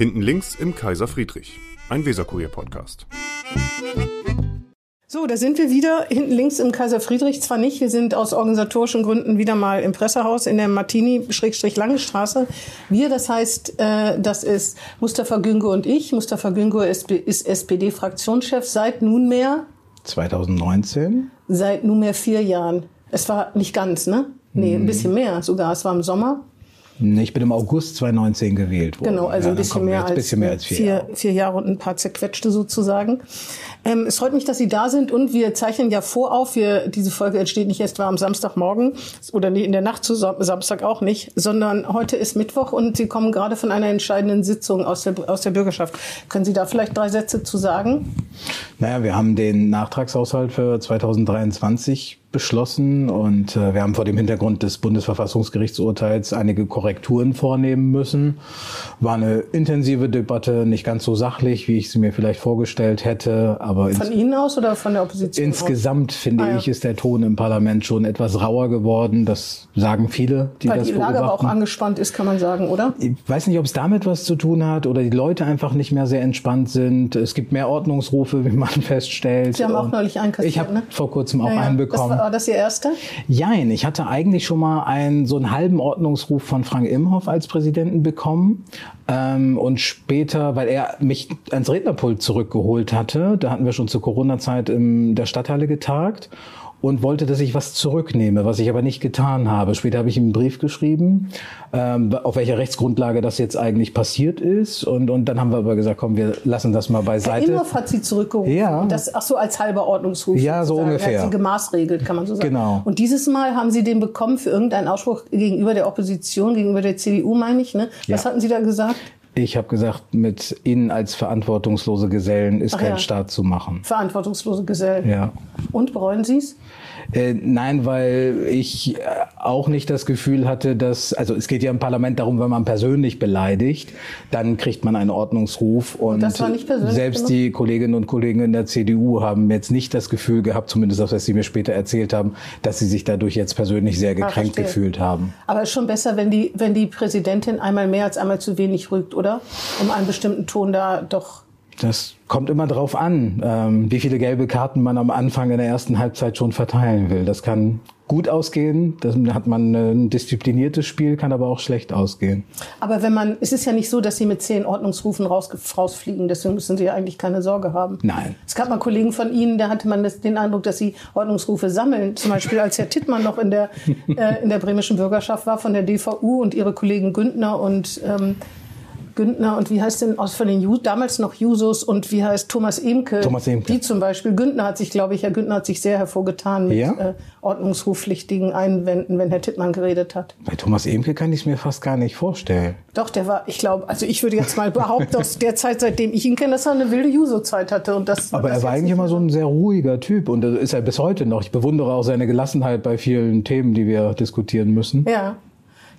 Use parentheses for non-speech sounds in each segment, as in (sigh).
Hinten links im Kaiser Friedrich, ein Weserkurier-Podcast. So, da sind wir wieder hinten links im Kaiser Friedrich. Zwar nicht, wir sind aus organisatorischen Gründen wieder mal im Pressehaus in der Martini-Lange-Straße. Wir, das heißt, äh, das ist Mustafa Güngo und ich. Mustafa Güngo ist, ist SPD-Fraktionschef seit nunmehr 2019? Seit nunmehr vier Jahren. Es war nicht ganz, ne? Nee, ein bisschen mehr sogar. Es war im Sommer. Ich bin im August 2019 gewählt worden. Genau, also ja, ein bisschen mehr, als, bisschen mehr als vier, vier, Jahre. vier Jahre und ein paar zerquetschte sozusagen. Ähm, es freut mich, dass Sie da sind und wir zeichnen ja vorauf. Wir, diese Folge entsteht nicht erst am Samstagmorgen oder in der Nacht zu Samstag auch nicht, sondern heute ist Mittwoch und Sie kommen gerade von einer entscheidenden Sitzung aus der, aus der Bürgerschaft. Können Sie da vielleicht drei Sätze zu sagen? Naja, wir haben den Nachtragshaushalt für 2023 beschlossen und äh, wir haben vor dem Hintergrund des Bundesverfassungsgerichtsurteils einige Korrekturen vornehmen müssen. War eine intensive Debatte, nicht ganz so sachlich, wie ich sie mir vielleicht vorgestellt hätte, aber von Ihnen aus oder von der Opposition? Insgesamt aus? finde ah, ja. ich, ist der Ton im Parlament schon etwas rauer geworden. Das sagen viele, die Weil das die Lage aber auch angespannt ist, kann man sagen, oder? Ich weiß nicht, ob es damit was zu tun hat oder die Leute einfach nicht mehr sehr entspannt sind. Es gibt mehr Ordnungsrufe, wie man (laughs) feststellt. Sie haben auch neulich einen Ich habe ne? vor kurzem auch ja, einen bekommen. War das Ihr erster? Jein, ich hatte eigentlich schon mal einen, so einen halben Ordnungsruf von Frank Imhoff als Präsidenten bekommen. Ähm, und später, weil er mich ans Rednerpult zurückgeholt hatte, da hatten wir schon zur Corona-Zeit in der Stadthalle getagt und wollte, dass ich was zurücknehme, was ich aber nicht getan habe. Später habe ich ihm einen Brief geschrieben, ähm, auf welcher Rechtsgrundlage das jetzt eigentlich passiert ist. Und, und dann haben wir aber gesagt, komm, wir lassen das mal beiseite. Herr Imhoff hat Sie zurückgerufen. Ja. Das, ach so, als halber Ordnungsruf. Ja, so sozusagen. ungefähr. Er hat Sie gemaßregelt, kann man so sagen. Genau. Und dieses Mal haben Sie den bekommen für irgendeinen Ausspruch gegenüber der Opposition, gegenüber der CDU, meine ich. Ne? Was Ja. hatten Sie da gesagt? Ich habe gesagt, mit Ihnen als verantwortungslose Gesellen ist Ach kein ja. Staat zu machen. Verantwortungslose Gesellen. Ja. Und bereuen Sie es? Äh, nein, weil ich äh, auch nicht das Gefühl hatte, dass, also es geht ja im Parlament darum, wenn man persönlich beleidigt, dann kriegt man einen Ordnungsruf. Und, selbst die Kolleginnen und Kollegen in der CDU haben jetzt nicht das Gefühl gehabt, zumindest das, was sie mir später erzählt haben, dass sie sich dadurch jetzt persönlich sehr gekränkt verstehe. gefühlt haben. Aber es ist schon besser, wenn die, wenn die Präsidentin einmal mehr als einmal zu wenig rügt, oder? Um einen bestimmten Ton da doch. Das kommt immer drauf an, ähm, wie viele gelbe Karten man am Anfang in der ersten Halbzeit schon verteilen will. Das kann gut ausgehen, dann hat man ein diszipliniertes Spiel, kann aber auch schlecht ausgehen. Aber wenn man, es ist ja nicht so, dass sie mit zehn Ordnungsrufen raus, rausfliegen, deswegen müssen sie ja eigentlich keine Sorge haben. Nein. Es gab mal Kollegen von Ihnen, da hatte man das, den Eindruck, dass sie Ordnungsrufe sammeln. Zum Beispiel, als Herr Tittmann noch in der, äh, in der bremischen Bürgerschaft war von der DVU und ihre Kollegen Güntner und ähm, Güntner und wie heißt denn aus von den Ju damals noch Jusos und wie heißt Thomas Emke? Thomas Emke. Die zum Beispiel. Güntner hat sich, glaube ich, Herr Güntner hat sich sehr hervorgetan mit Ja? äh, ordnungsruffpflichtigen Einwänden, wenn Herr Tittmann geredet hat. Bei Thomas Emke kann ich es mir fast gar nicht vorstellen. Doch, der war, ich glaube, also ich würde jetzt mal behaupten, aus der Zeit, seitdem ich ihn kenne, dass er eine wilde Juso-Zeit hatte. Und das, Aber das er war eigentlich immer so ein sehr ruhiger Typ und das ist er bis heute noch. Ich bewundere auch seine Gelassenheit bei vielen Themen, die wir diskutieren müssen. Ja.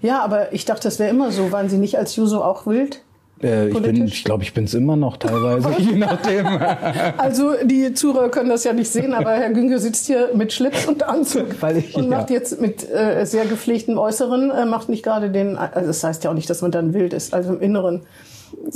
Ja, aber ich dachte, das wäre immer so. Waren Sie nicht als Juso auch wild? Äh, ich Politisch? ich glaube, ich bin es immer noch teilweise, (laughs) je nachdem. Also die Zuhörer können das ja nicht sehen, aber Herr Günge sitzt hier mit Schlips und Anzug (laughs) Weil ich- und ja. macht jetzt mit äh, sehr gepflegtem Äußeren, äh, macht nicht gerade den, also das heißt ja auch nicht, dass man dann wild ist, also im Inneren.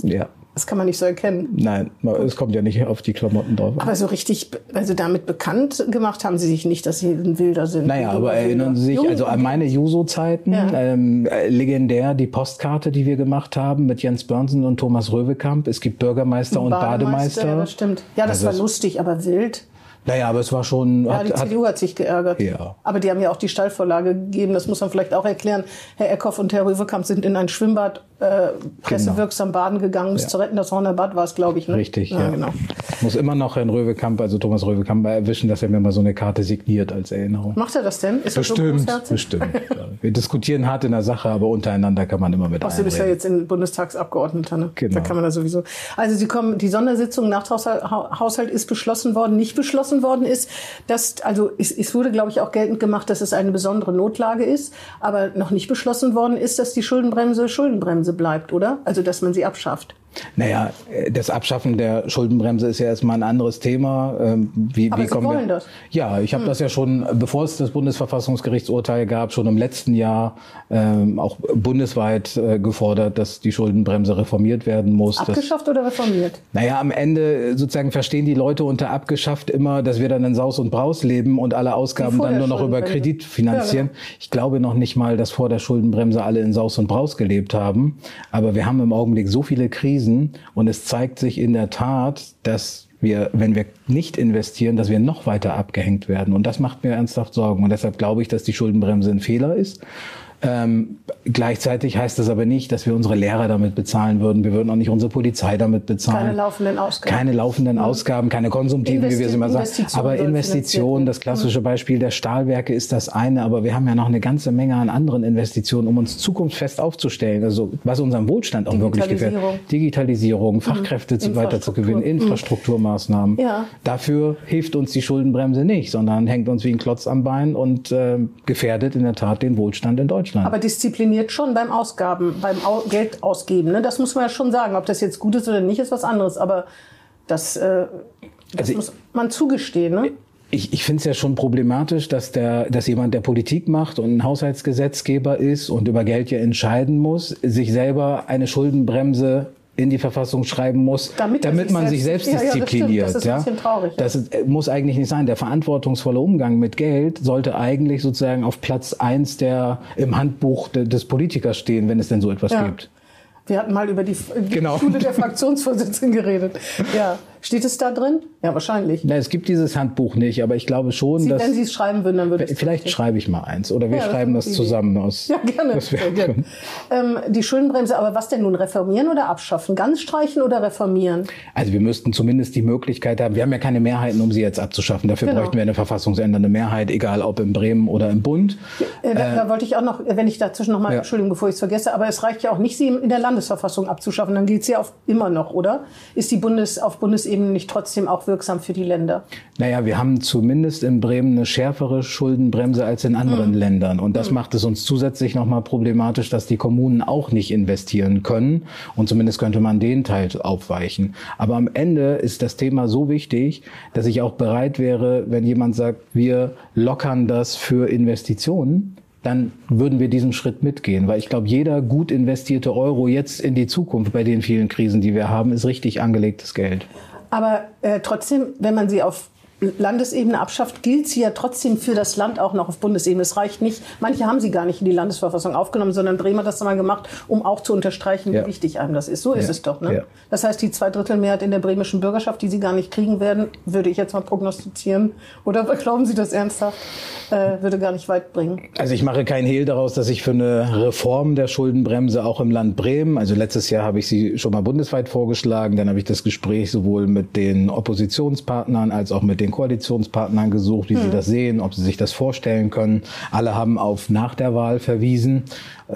ja, Das kann man nicht so erkennen. nein, es kommt ja nicht auf die Klamotten drauf. Aber so richtig, also damit bekannt gemacht haben Sie sich nicht, dass Sie ein Wilder sind. Naja, aber erinnern. Sie sich Jung also an meine Juso-Zeiten, Ja. ähm, äh, legendär die Postkarte, die wir gemacht haben mit Jens Börnsen und Thomas Röwekamp. Es gibt Bürgermeister und Bademeister. Ja, das stimmt. Ja, das Also war lustig, aber wild. Naja, aber es war schon. Ja, die hat, hat, CDU hat sich geärgert. Ja. Aber die haben ja auch die Stallvorlage gegeben. Das muss man vielleicht auch erklären. Herr Eckhoff und Herr Röwekamp sind in ein Schwimmbad äh, pressewirksam baden gegangen, um es zu retten. Das Horner Bad war es, glaube ich. Ne? Richtig, ja. ja. Genau. Ich muss immer noch Herrn Röwekamp, also Thomas Röwekamp, erwischen, dass er mir mal so eine Karte signiert als Erinnerung. Macht er das denn? Ist so Bestimmt, großherzig? bestimmt. (laughs) Ja. Wir diskutieren hart in der Sache, aber untereinander kann man immer mit Sie bist ja jetzt in Bundestagsabgeordneter, ne? Genau. Da kann man da sowieso. Also Sie kommen, die Sondersitzung Nachtragshaushalt Haushalt ist beschlossen worden. Nicht beschlossen worden ist, dass, also es, es wurde, glaube ich, auch geltend gemacht, dass es eine besondere Notlage ist. Aber noch nicht beschlossen worden ist, dass die Schuldenbremse Schuldenbremse bleibt, oder? Also, dass man sie abschafft. Naja, äh, das Abschaffen der Schuldenbremse ist ja erstmal ein anderes Thema. Ähm, wie, Aber wie Sie kommen wollen wir? das. Ja, ich habe das ja schon, bevor es das Bundesverfassungsgerichtsurteil gab, schon im letzten Jahr ähm, auch bundesweit äh, gefordert, dass die Schuldenbremse reformiert werden muss. dass- Abgeschafft oder reformiert? naja, am Ende sozusagen verstehen die Leute unter abgeschafft immer, dass wir dann in Saus und Braus leben und alle Ausgaben dann nur noch über. Kredit finanzieren. Ja, genau. Ich glaube noch nicht mal, dass vor der Schuldenbremse alle in Saus und Braus gelebt haben. Aber wir haben im Augenblick so viele Krisen und es zeigt sich in der Tat, dass wir, wenn wir nicht investieren, dass wir noch weiter abgehängt werden. Und das macht mir ernsthaft Sorgen. Und deshalb glaube ich, dass die Schuldenbremse ein Fehler ist. Ähm, gleichzeitig heißt das aber nicht, dass wir unsere Lehrer damit bezahlen würden. Wir würden auch nicht unsere Polizei damit bezahlen. Keine laufenden Ausgaben. Keine laufenden Ausgaben, keine konsumtiven, wie wir sie immer sagen. Aber Investitionen, das klassische Beispiel der Stahlwerke ist das eine, aber wir haben ja noch eine ganze Menge an anderen Investitionen, um uns zukunftsfest aufzustellen. Also was unseren Wohlstand auch wirklich gefällt. Digitalisierung. Digitalisierung, Fachkräfte zu weiter zu gewinnen, Infrastrukturmaßnahmen. Ja. Dafür hilft uns die Schuldenbremse nicht, sondern hängt uns wie ein Klotz am Bein und äh, gefährdet in der Tat den Wohlstand in Deutschland. Aber diszipliniert schon beim Ausgaben, beim Geld ausgeben. Ne? Das muss man ja schon sagen. Ob das jetzt gut ist oder nicht, ist was anderes. Aber das, äh, das Also muss man zugestehen. Ne? Ich, ich finde es ja schon problematisch, dass, der, dass jemand, der Politik macht und ein Haushaltsgesetzgeber ist und über Geld ja entscheiden muss, sich selber eine Schuldenbremse in die Verfassung schreiben muss, Damit sich man sich selbst- selbst Ja, ja, das stimmt. diszipliniert. Das ist ein bisschen traurig. Das ist, äh, muss eigentlich nicht sein. Der verantwortungsvolle Umgang mit Geld sollte eigentlich sozusagen auf Platz eins der im Handbuch de, des Politikers stehen, wenn es denn so etwas Ja. gibt. Wir hatten mal über die, die Genau. Schule der Fraktionsvorsitzenden geredet. Ja. Steht es da drin? Ja, wahrscheinlich. Na, es gibt dieses Handbuch nicht, aber ich glaube schon, Sie, dass wenn Sie es schreiben würden, dann würde es vielleicht schreibe ich mal eins oder wir Ja, das schreiben das gute zusammen aus. Ja, gerne. Das gerne. Ähm, die Schuldenbremse, aber was denn nun? Reformieren oder abschaffen? Ganz streichen oder reformieren? Also wir müssten zumindest die Möglichkeit haben, wir haben ja keine Mehrheiten, um sie jetzt abzuschaffen. Dafür Genau. bräuchten wir eine verfassungsändernde Mehrheit, egal ob in Bremen oder im Bund. Äh, da, da wollte ich auch noch, wenn ich dazwischen noch mal, Ja. Entschuldigung, bevor ich es vergesse, aber es reicht ja auch nicht, sie in der Landesverfassung abzuschaffen. Dann gilt sie ja auf, immer noch, oder? Ist die Bundes, auf Bundesebene nicht trotzdem auch wirksam für die Länder? Naja, wir haben zumindest in Bremen eine schärfere Schuldenbremse als in anderen Mhm. Ländern. Und das macht es uns zusätzlich nochmal problematisch, dass die Kommunen auch nicht investieren können. Und zumindest könnte man den Teil aufweichen. Aber am Ende ist das Thema so wichtig, dass ich auch bereit wäre, wenn jemand sagt, wir lockern das für Investitionen, dann würden wir diesen Schritt mitgehen. Weil ich glaube, jeder gut investierte Euro jetzt in die Zukunft bei den vielen Krisen, die wir haben, ist richtig angelegtes Geld. Aber äh, trotzdem, wenn man sie auf Landesebene abschafft, gilt sie ja trotzdem für das Land auch noch auf Bundesebene. Es reicht nicht, manche haben sie gar nicht in die Landesverfassung aufgenommen, sondern Bremen hat das mal gemacht, um auch zu unterstreichen, Ja. wie wichtig einem das ist. So ist Ja. es doch. Ne? Ja. Das heißt, die Zweidrittelmehrheit in der bremischen Bürgerschaft, die sie gar nicht kriegen werden, würde ich jetzt mal prognostizieren. Oder (laughs) glauben Sie das ernsthaft? Äh, würde gar nicht weit bringen. Also ich mache keinen Hehl daraus, dass ich für eine Reform der Schuldenbremse auch im Land Bremen, also letztes Jahr habe ich sie schon mal bundesweit vorgeschlagen, dann habe ich das Gespräch sowohl mit den Oppositionspartnern als auch mit den Koalitionspartnern gesucht, wie sie das sehen, ob sie sich das vorstellen können. Alle haben auf nach der Wahl verwiesen.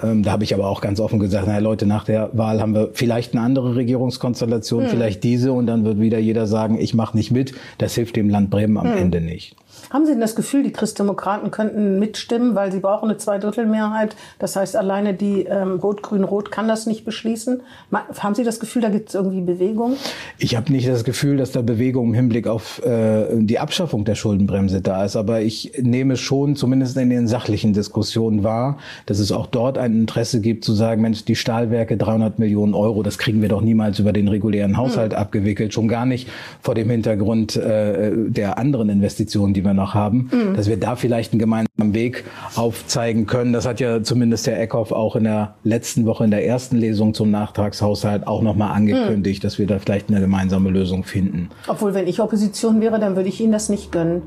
Ähm, da habe ich aber auch ganz offen gesagt, naja Leute, nach der Wahl haben wir vielleicht eine andere Regierungskonstellation, vielleicht diese und dann wird wieder jeder sagen, ich mache nicht mit. Das hilft dem Land Bremen am Ende nicht. Haben Sie denn das Gefühl, die Christdemokraten könnten mitstimmen, weil sie brauchen eine Zweidrittelmehrheit? Das heißt, alleine die ähm, Rot-Grün-Rot kann das nicht beschließen. Haben Sie das Gefühl, da gibt es irgendwie Bewegung? Ich habe nicht das Gefühl, dass da Bewegung im Hinblick auf äh, die Abschaffung der Schuldenbremse da ist, aber ich nehme schon zumindest in den sachlichen Diskussionen wahr, dass es auch dort ein Interesse gibt zu sagen, Mensch, die Stahlwerke 300 Millionen Euro, das kriegen wir doch niemals über den regulären Haushalt abgewickelt, schon gar nicht vor dem Hintergrund äh, der anderen Investitionen, die wir noch haben, dass wir da vielleicht einen gemeinsamen Weg aufzeigen können. Das hat ja zumindest Herr Eckhoff auch in der letzten Woche in der ersten Lesung zum Nachtragshaushalt auch nochmal angekündigt, dass wir da vielleicht eine gemeinsame Lösung finden. Obwohl, wenn ich Opposition wäre, dann würde ich Ihnen das nicht gönnen.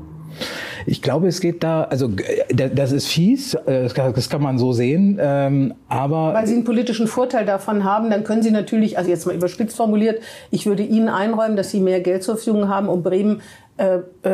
Ich glaube, es geht da, also äh, da- das ist fies, äh, das kann, man so sehen, ähm, aber Weil Sie einen politischen Vorteil davon haben, dann können Sie natürlich, also jetzt mal überspitzt formuliert, ich würde Ihnen einräumen, dass Sie mehr Geld zur Verfügung haben, um Bremen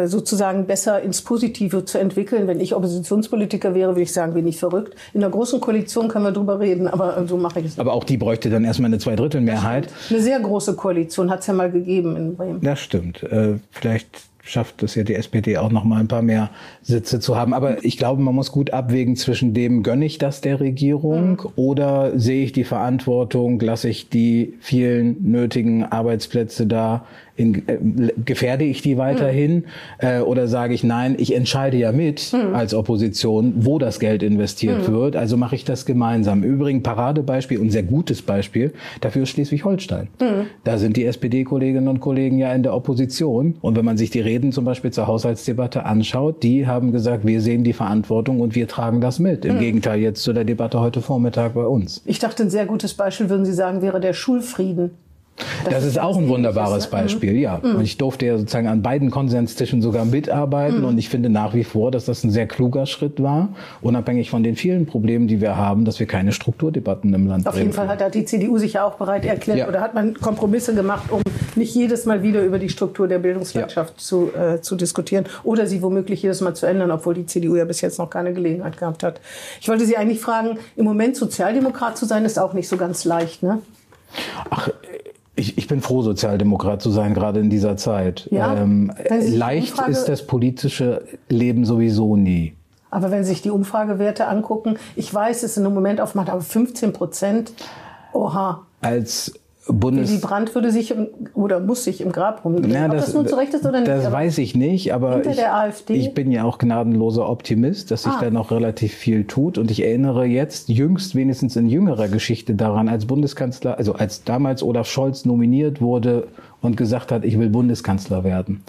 sozusagen besser ins Positive zu entwickeln. Wenn ich Oppositionspolitiker wäre, würde ich sagen, bin ich verrückt. In der großen Koalition können wir drüber reden, aber äh, so mache ich es nicht. aber auch die bräuchte dann erstmal eine Zweidrittelmehrheit. Eine sehr große Koalition hat es ja mal gegeben in Bremen. Das stimmt. Äh, vielleicht schafft es ja die SPD auch noch mal ein paar mehr Sitze zu haben. Aber ich glaube, man muss gut abwägen zwischen dem, gönne ich das der Regierung mhm. oder sehe ich die Verantwortung, lasse ich die vielen nötigen Arbeitsplätze da in, äh, gefährde ich die weiterhin mhm. äh, oder sage ich nein, ich entscheide ja mit mhm. als Opposition, wo das Geld investiert mhm. wird, also mache ich das gemeinsam. Übrigens Paradebeispiel und sehr gutes Beispiel dafür ist Schleswig-Holstein. Mhm. Da sind die SPD-Kolleginnen und Kollegen ja in der Opposition und wenn man sich die Reden zum Beispiel zur Haushaltsdebatte anschaut, die haben gesagt, wir sehen die Verantwortung und wir tragen das mit. Im mhm. Gegenteil jetzt zu der Debatte heute Vormittag bei uns. Ich dachte, ein sehr gutes Beispiel, würden Sie sagen, wäre der Schulfrieden. Das, das ist auch ein wunderbares ist, ne? Beispiel, ja. Mhm. Und ich durfte ja sozusagen an beiden Konsenstischen sogar mitarbeiten mhm. und ich finde nach wie vor, dass das ein sehr kluger Schritt war, unabhängig von den vielen Problemen, die wir haben, dass wir keine Strukturdebatten im Land Auf jeden Fall hat da die CDU sich ja auch bereit erklärt ja. oder hat man Kompromisse gemacht, um nicht jedes Mal wieder über die Struktur der Bildungswirtschaft ja. zu, äh, zu diskutieren oder sie womöglich jedes Mal zu ändern, obwohl die CDU ja bis jetzt noch keine Gelegenheit gehabt hat. Ich wollte Sie eigentlich fragen, im Moment Sozialdemokrat zu sein, ist auch nicht so ganz leicht, ne? Ach, ich, ich bin froh, Sozialdemokrat zu sein, gerade in dieser Zeit. Ja, ähm, leicht Umfrage, ist das politische Leben sowieso nie. Aber wenn Sie sich die Umfragewerte angucken, ich weiß, es ist im Moment aufmacht, aber 15 Prozent, oha. Als Bundes... Willy Brandt würde sich im, oder muss sich im Grab rumdrehen. Ja, das, Ob das nun zurecht ist oder nicht. Das weiß ich nicht, aber ich, ich, bin ja auch gnadenloser Optimist, dass sich ah. da noch relativ viel tut. Und ich erinnere jetzt jüngst, wenigstens in jüngerer Geschichte daran, als Bundeskanzler, also als damals Olaf Scholz nominiert wurde und gesagt hat, ich will Bundeskanzler werden.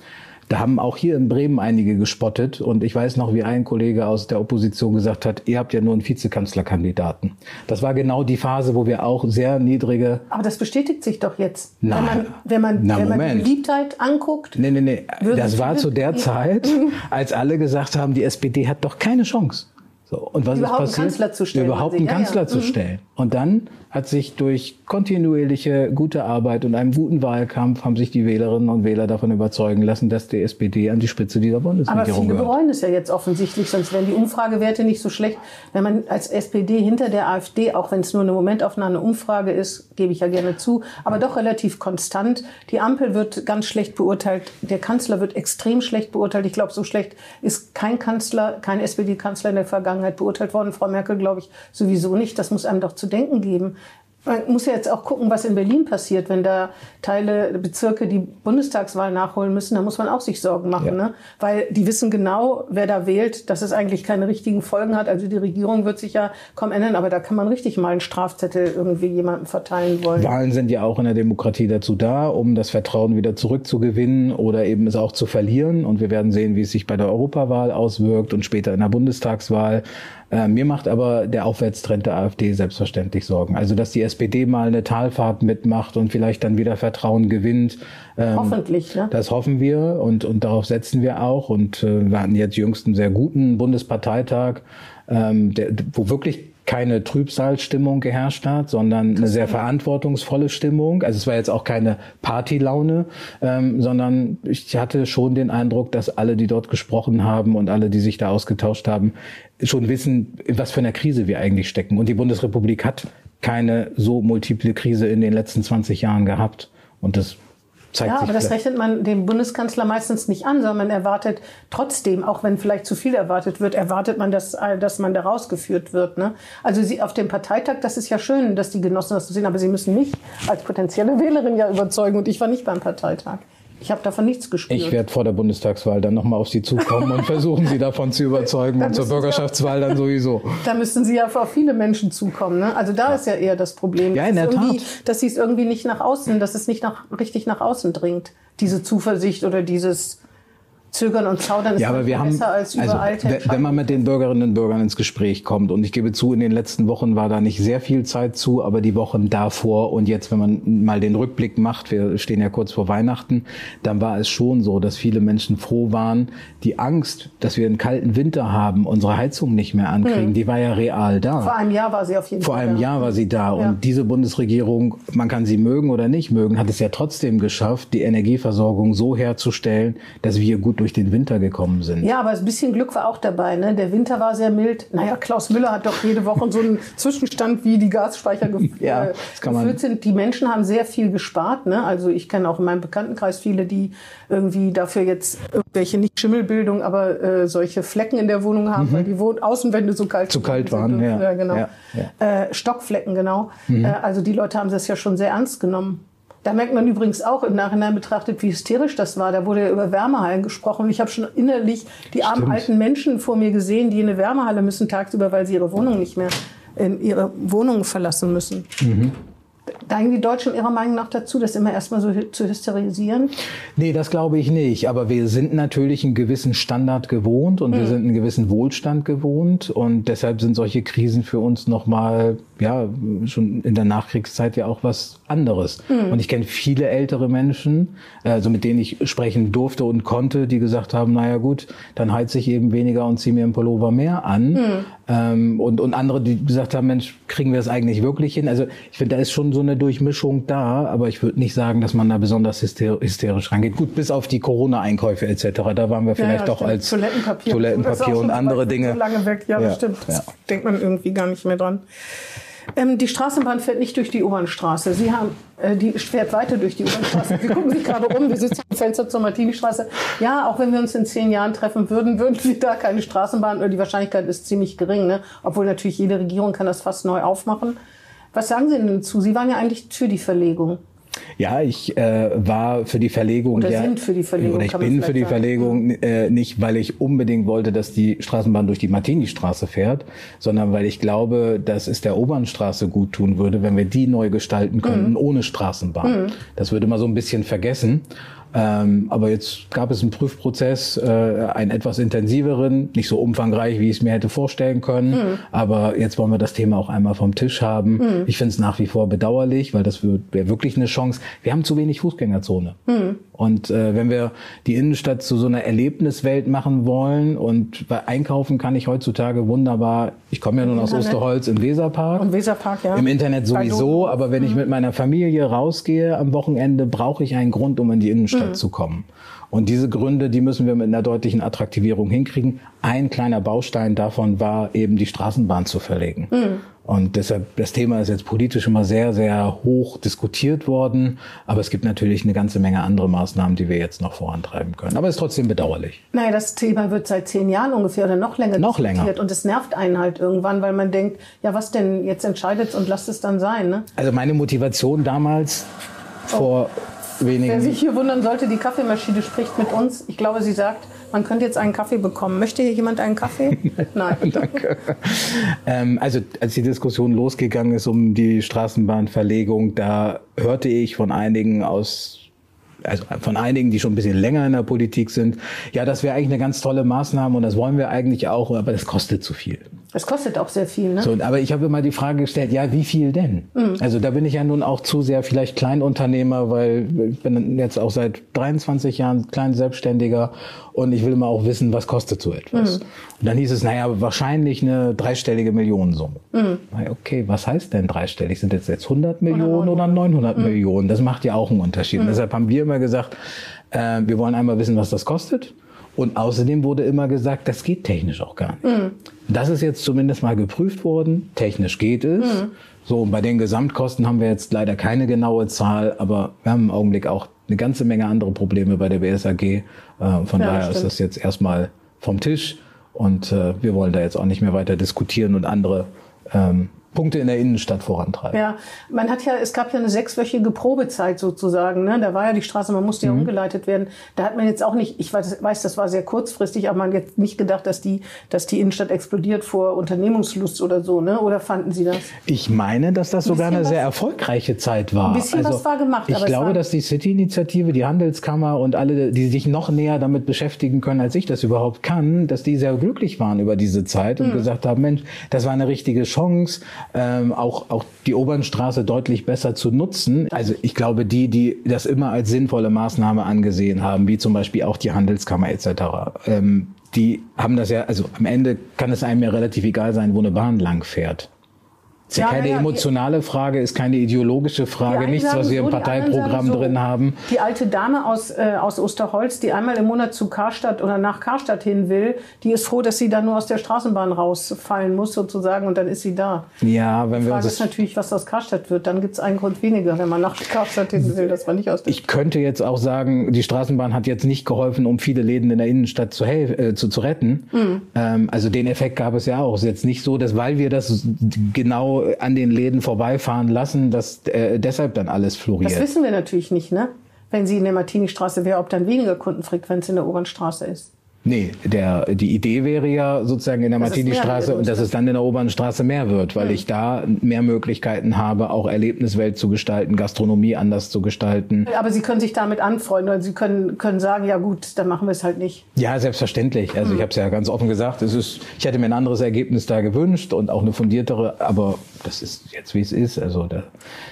Da haben auch hier in Bremen einige gespottet. Und ich weiß noch, wie ein Kollege aus der Opposition gesagt hat, ihr habt ja nur einen Vizekanzlerkandidaten. Das war genau die Phase, wo wir auch sehr niedrige... Aber das bestätigt sich doch jetzt. Na, wenn man, wenn man, na, wenn man die Beliebtheit anguckt... Nee, nee, nee. Das war zu der (laughs) Zeit, als alle gesagt haben, die SPD hat doch keine Chance. So, und was überhaupt ist passiert? Einen Kanzler zu stellen. Überhaupt einen Kanzler ja, ja. zu mhm. stellen. Und dann hat sich durch kontinuierliche gute Arbeit und einem guten Wahlkampf haben sich die Wählerinnen und Wähler davon überzeugen lassen, dass die SPD an die Spitze dieser Bundesregierung Aber viele bereuen es ja jetzt offensichtlich, sonst wären die Umfragewerte nicht so schlecht. Wenn man als SPD hinter der AfD, auch wenn es nur eine Momentaufnahme Umfrage ist, gebe ich ja gerne zu, aber doch relativ konstant. Die Ampel wird ganz schlecht beurteilt, der Kanzler wird extrem schlecht beurteilt. Ich glaube, so schlecht ist kein Kanzler, kein SPD-Kanzler in der Vergangenheit beurteilt worden. Frau Merkel, glaube ich, sowieso nicht. Das muss einem doch zu denken geben man muss ja jetzt auch gucken, was in Berlin passiert, wenn da Teile, Bezirke die Bundestagswahl nachholen müssen, da muss man auch sich Sorgen machen, ja. ne? weil die wissen genau, wer da wählt, dass es eigentlich keine richtigen Folgen hat. Also die Regierung wird sich ja kaum ändern, aber da kann man richtig mal einen Strafzettel irgendwie jemandem verteilen wollen. Wahlen sind ja auch in der Demokratie dazu da, um das Vertrauen wieder zurückzugewinnen oder eben es auch zu verlieren. Und wir werden sehen, wie es sich bei der Europawahl auswirkt und später in der Bundestagswahl. Äh, mir macht aber der Aufwärtstrend der AfD selbstverständlich Sorgen. Also, dass die SPD mal eine Talfahrt mitmacht und vielleicht dann wieder Vertrauen gewinnt. Ähm, Hoffentlich, ne? Das hoffen wir und, und darauf setzen wir auch. Und äh, wir hatten jetzt jüngst einen sehr guten Bundesparteitag, ähm, der, wo wirklich keine Trübsalstimmung geherrscht hat, sondern eine sehr verantwortungsvolle Stimmung. Also es war jetzt auch keine Partylaune, ähm, sondern ich hatte schon den Eindruck, dass alle, die dort gesprochen haben und alle, die sich da ausgetauscht haben, schon wissen, in was für einer Krise wir eigentlich stecken. Und die Bundesrepublik hat keine so multiple Krise in den letzten 20 Jahren gehabt. Und das ja, aber das rechnet man dem Bundeskanzler meistens nicht an, sondern man erwartet trotzdem, auch wenn vielleicht zu viel erwartet wird, erwartet man, dass, dass man da rausgeführt wird. Ne? Also Sie auf dem Parteitag, das ist ja schön, dass die Genossen das so sehen, aber Sie müssen mich als potenzielle Wählerin ja überzeugen und ich war nicht beim Parteitag. Ich habe davon nichts gespürt. Ich werde vor der Bundestagswahl dann nochmal auf Sie zukommen und (laughs) versuchen, Sie davon zu überzeugen und zur Bürgerschaftswahl dann sowieso. Da müssten Sie ja auf viele Menschen zukommen. Ne? Also da ja. ist ja eher das Problem. Ja, in der Tat. Dass Sie es irgendwie nicht nach außen, dass es nicht nach, richtig nach außen dringt. Diese Zuversicht oder dieses Zögern und Zaudern ist ja, aber wir haben, besser als also, Wenn man mit den Bürgerinnen und Bürgern ins Gespräch kommt, und ich gebe zu, in den letzten Wochen war da nicht sehr viel Zeit zu, aber die Wochen davor und jetzt, wenn man mal den Rückblick macht, wir stehen ja kurz vor Weihnachten, dann war es schon so, dass viele Menschen froh waren. Die Angst, dass wir einen kalten Winter haben, unsere Heizung nicht mehr ankriegen, hm. die war ja real da. Vor einem Jahr war sie auf jeden vor Fall. Vor einem Jahr war sie da. Ja. Und diese Bundesregierung, man kann sie mögen oder nicht mögen, hat es ja trotzdem geschafft, die Energieversorgung so herzustellen, dass wir gut durch den Winter gekommen sind. Ja, aber ein bisschen Glück war auch dabei. Ne? Der Winter war sehr mild. Naja, Klaus Müller hat doch jede Woche so einen (laughs) Zwischenstand, wie die Gasspeicher gef (laughs) Ja, äh, gefüllt sind. Die Menschen haben sehr viel gespart. Ne? Also ich kenne auch in meinem Bekanntenkreis viele, die irgendwie dafür jetzt irgendwelche, nicht Schimmelbildung, aber äh, solche Flecken in der Wohnung haben, weil die Wohn Außenwände so kalt, Mhm. Zu kalt waren, sind. ja. genau. Ja, Mhm. Äh, Stockflecken, genau. Äh, also die Leute haben das ja schon sehr ernst genommen. Da merkt man übrigens auch im Nachhinein betrachtet, wie hysterisch das war. Da wurde ja über Wärmehallen gesprochen. Und ich habe schon innerlich die armen Stimmt. alten Menschen vor mir gesehen, die in eine Wärmehalle müssen tagsüber, weil sie ihre Wohnung nicht mehr in ihre Wohnungen verlassen müssen. Neigen die Deutschen ihrer Meinung nach dazu, das immer erstmal so zu hysterisieren? Nee, das glaube ich nicht. Aber wir sind natürlich einen gewissen Standard gewohnt und wir sind einen gewissen Wohlstand gewohnt. Und deshalb sind solche Krisen für uns nochmal, ja, schon in der Nachkriegszeit ja auch was anderes. Und ich kenne viele ältere Menschen, also mit denen ich sprechen durfte und konnte, die gesagt haben, naja gut, dann heiz ich eben weniger und ziehe mir einen Pullover mehr an. Ähm, und, und andere, die gesagt haben, Mensch, kriegen wir das eigentlich wirklich hin? Also ich finde, da ist schon so eine Durchmischung da, aber ich würde nicht sagen, dass man da besonders hyster hysterisch rangeht. Gut, bis auf die Corona-Einkäufe etc., da waren wir vielleicht ja, doch stimmt. als Toilettenpapier, Toilettenpapier und schon andere so Dinge. lange weg, ja, das stimmt. Ja. denkt man irgendwie gar nicht mehr dran. Ähm, die Straßenbahn fährt nicht durch die Obernstraße. Sie haben, äh, die fährt weiter durch die Obernstraße. Sie gucken sich gerade um. Wir sitzen am Fenster zur Martini-Straße. Ja, auch wenn wir uns in zehn Jahren treffen würden, würden wir da keine Straßenbahn. Oder die Wahrscheinlichkeit ist ziemlich gering. Ne? Obwohl natürlich jede Regierung kann das fast neu aufmachen. Was sagen Sie denn dazu? Sie waren ja eigentlich für die Verlegung. Ja, ich äh, war für die Verlegung. Oder ja, sind für die Verlegung, Oder ich bin für die sagen. Verlegung äh, nicht, weil ich unbedingt wollte, dass die Straßenbahn durch die Martini-Straße fährt, sondern weil ich glaube, dass es der Obernstraße gut tun würde, wenn wir die neu gestalten Mhm. könnten, ohne Straßenbahn. Das würde man so ein bisschen vergessen. Ähm, aber jetzt gab es einen Prüfprozess, äh, einen etwas intensiveren, nicht so umfangreich, wie ich es mir hätte vorstellen können. Mhm. Aber jetzt wollen wir das Thema auch einmal vom Tisch haben. Mhm. Ich finde es nach wie vor bedauerlich, weil das wäre wirklich eine Chance. Wir haben zu wenig Fußgängerzone. Mhm. Und äh, wenn wir die Innenstadt zu so einer Erlebniswelt machen wollen und bei einkaufen kann ich heutzutage wunderbar, ich komme ja nun aus. Osterholz im Weserpark. Im Weserpark, ja. Im Internet sowieso, aber wenn ich mit meiner Familie rausgehe am Wochenende, brauche ich einen Grund, um in die Innenstadt Mhm. zu kommen. Und diese Gründe, die müssen wir mit einer deutlichen Attraktivierung hinkriegen. Ein kleiner Baustein davon war eben die Straßenbahn zu verlegen. Mhm. Und deshalb, das Thema ist jetzt politisch immer sehr, sehr hoch diskutiert worden. Aber es gibt natürlich eine ganze Menge andere Maßnahmen, die wir jetzt noch vorantreiben können. Aber es ist trotzdem bedauerlich. Naja, das Thema wird seit zehn Jahren ungefähr oder noch länger Noch länger. diskutiert. Und es nervt einen halt irgendwann, weil man denkt, ja, was denn, jetzt entscheidet und lasst es dann sein. Ne? Also meine Motivation damals vor wenigen Wer sich hier wundern sollte, die Kaffeemaschine spricht mit uns. Ich glaube, sie sagt, man könnte jetzt einen Kaffee bekommen. Möchte hier jemand einen Kaffee? (laughs) Nein. (laughs) Danke. ähm, also als die Diskussion losgegangen ist um die Straßenbahnverlegung, da hörte ich von einigen aus also von einigen, die schon ein bisschen länger in der Politik sind, ja, das wäre eigentlich eine ganz tolle Maßnahme und das wollen wir eigentlich auch, aber das kostet zu viel. Es kostet auch sehr viel, ne? So, aber ich habe immer die Frage gestellt, ja, wie viel denn? Also da bin ich ja nun auch zu sehr vielleicht Kleinunternehmer, weil ich bin jetzt auch seit 23 Jahren klein Selbstständiger und ich will immer auch wissen, was kostet so etwas. Und dann hieß es, naja, wahrscheinlich eine dreistellige Millionensumme. Ja, Okay, was heißt denn dreistellig? Sind das jetzt 100 Millionen oder 900 Millionen? Das macht ja auch einen Unterschied. Und deshalb haben wir immer gesagt, äh, wir wollen einmal wissen, was das kostet. Und außerdem wurde immer gesagt, das geht technisch auch gar nicht. Das ist jetzt zumindest mal geprüft worden. Technisch geht es. So, und bei den Gesamtkosten haben wir jetzt leider keine genaue Zahl, aber wir haben im Augenblick auch eine ganze Menge andere Probleme bei der BSAG. Äh, von Ja, daher ist stimmt. das jetzt erstmal vom Tisch und äh, wir wollen da jetzt auch nicht mehr weiter diskutieren und andere ähm, Punkte in der Innenstadt vorantreiben. Ja, man hat ja, es gab ja eine sechswöchige Probezeit sozusagen. Ne? Da war ja die Straße, man musste ja Mhm. umgeleitet werden. Da hat man jetzt auch nicht, ich weiß, weiß, das war sehr kurzfristig, aber man hat jetzt nicht gedacht, dass die, dass die Innenstadt explodiert vor Unternehmungslust oder so, ne? Oder fanden Sie das? Ich meine, dass das sogar bisschen eine was- sehr erfolgreiche Zeit war. Also, Ein bisschen was war gemacht, Ich glaube, war- dass die City-Initiative, die Handelskammer und alle, die sich noch näher damit beschäftigen können, als ich das überhaupt kann, dass die sehr glücklich waren über diese Zeit Hm. und gesagt haben, Mensch, das war eine richtige Chance, ähm, auch, auch die Obernstraße deutlich besser zu nutzen. Also ich glaube, die, die das immer als sinnvolle Maßnahme angesehen haben, wie zum Beispiel auch die Handelskammer etc., ähm, die haben das ja, also am Ende kann es einem ja relativ egal sein, wo eine Bahn lang fährt. Ist ja, ja keine ja, emotionale die, Frage, ist keine ideologische Frage, nichts, was wir so, im Parteiprogramm so, drin haben. Die alte Dame aus, äh, aus Osterholz, die einmal im Monat zu Karstadt oder nach Karstadt hin will, die ist froh, dass sie dann nur aus der Straßenbahn rausfallen muss sozusagen und dann ist sie da. Ja, wenn die wir Frage uns ist natürlich, was aus Karstadt wird. Dann gibt es einen Grund weniger, wenn man nach Karstadt hin will, dass man nicht aus der Ich könnte jetzt auch sagen, die Straßenbahn hat jetzt nicht geholfen, um viele Läden in der Innenstadt zu, äh, zu, zu retten. Mhm. Ähm, also den Effekt gab es ja auch. Es ist jetzt nicht so, dass weil wir das genau an den Läden vorbeifahren lassen, dass äh, deshalb dann alles floriert. Das wissen wir natürlich nicht, ne? Wenn sie in der Martini-Straße wäre, ob dann weniger Kundenfrequenz in der Obernstraße ist. Nee, der, die Idee wäre ja sozusagen in der Martini-Straße und dass es dann in der Obernstraße mehr wird, weil mhm. ich da mehr Möglichkeiten habe, auch Erlebniswelt zu gestalten, Gastronomie anders zu gestalten. Aber Sie können sich damit anfreunden oder Sie können, können sagen, ja gut, dann machen wir es halt nicht. Ja, selbstverständlich. Also ich habe es ja ganz offen gesagt, es ist, ich hätte mir ein anderes Ergebnis da gewünscht und auch eine fundiertere, aber das ist jetzt wie es ist. Also da,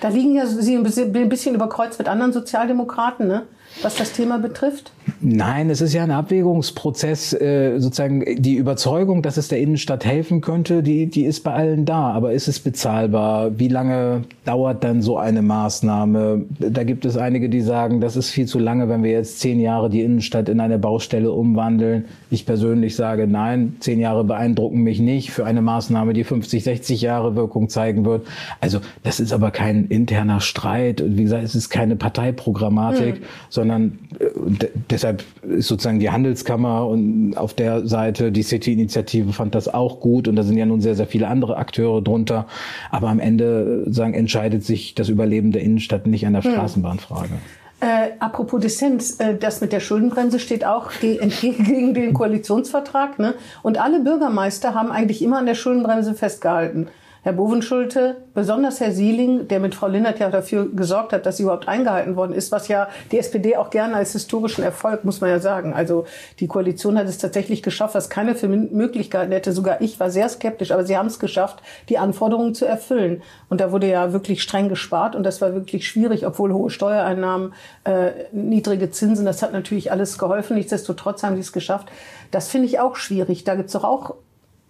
da liegen ja Sie ein bisschen überkreuzt mit anderen Sozialdemokraten, ne? Was das Thema betrifft? Nein, es ist ja ein Abwägungsprozess, äh, sozusagen die Überzeugung, dass es der Innenstadt helfen könnte, die, die ist bei allen da. Aber ist es bezahlbar? Wie lange dauert dann so eine Maßnahme? Da gibt es einige, die sagen, das ist viel zu lange, wenn wir jetzt zehn Jahre die Innenstadt in eine Baustelle umwandeln. Ich persönlich sage, nein, zehn Jahre beeindrucken mich nicht für eine Maßnahme, die 50, 60 Jahre Wirkung zeigen wird. Also das ist aber kein interner Streit. Wie gesagt, es ist keine Parteiprogrammatik, hm. Sondern äh, deshalb ist sozusagen die Handelskammer und auf der Seite die City-Initiative fand das auch gut und da sind ja nun sehr, sehr viele andere Akteure drunter. Aber am Ende äh, sagen, entscheidet sich das Überleben der Innenstadt nicht an der hm. Straßenbahnfrage. Äh, apropos Dissens, äh, das mit der Schuldenbremse steht auch (laughs) entgegen gegen den Koalitionsvertrag. Ne? Und alle Bürgermeister haben eigentlich immer an der Schuldenbremse festgehalten. Herr Bovenschulte, besonders Herr Sieling, der mit Frau Lindert ja dafür gesorgt hat, dass sie überhaupt eingehalten worden ist, was ja die SPD auch gerne als historischen Erfolg, muss man ja sagen. Also die Koalition hat es tatsächlich geschafft, was keiner für möglich gehalten hätte. Sogar ich war sehr skeptisch, aber sie haben es geschafft, die Anforderungen zu erfüllen. Und da wurde ja wirklich streng gespart und das war wirklich schwierig, obwohl hohe Steuereinnahmen, äh, niedrige Zinsen, das hat natürlich alles geholfen. Nichtsdestotrotz haben sie es geschafft. Das finde ich auch schwierig. Da gibt's doch auch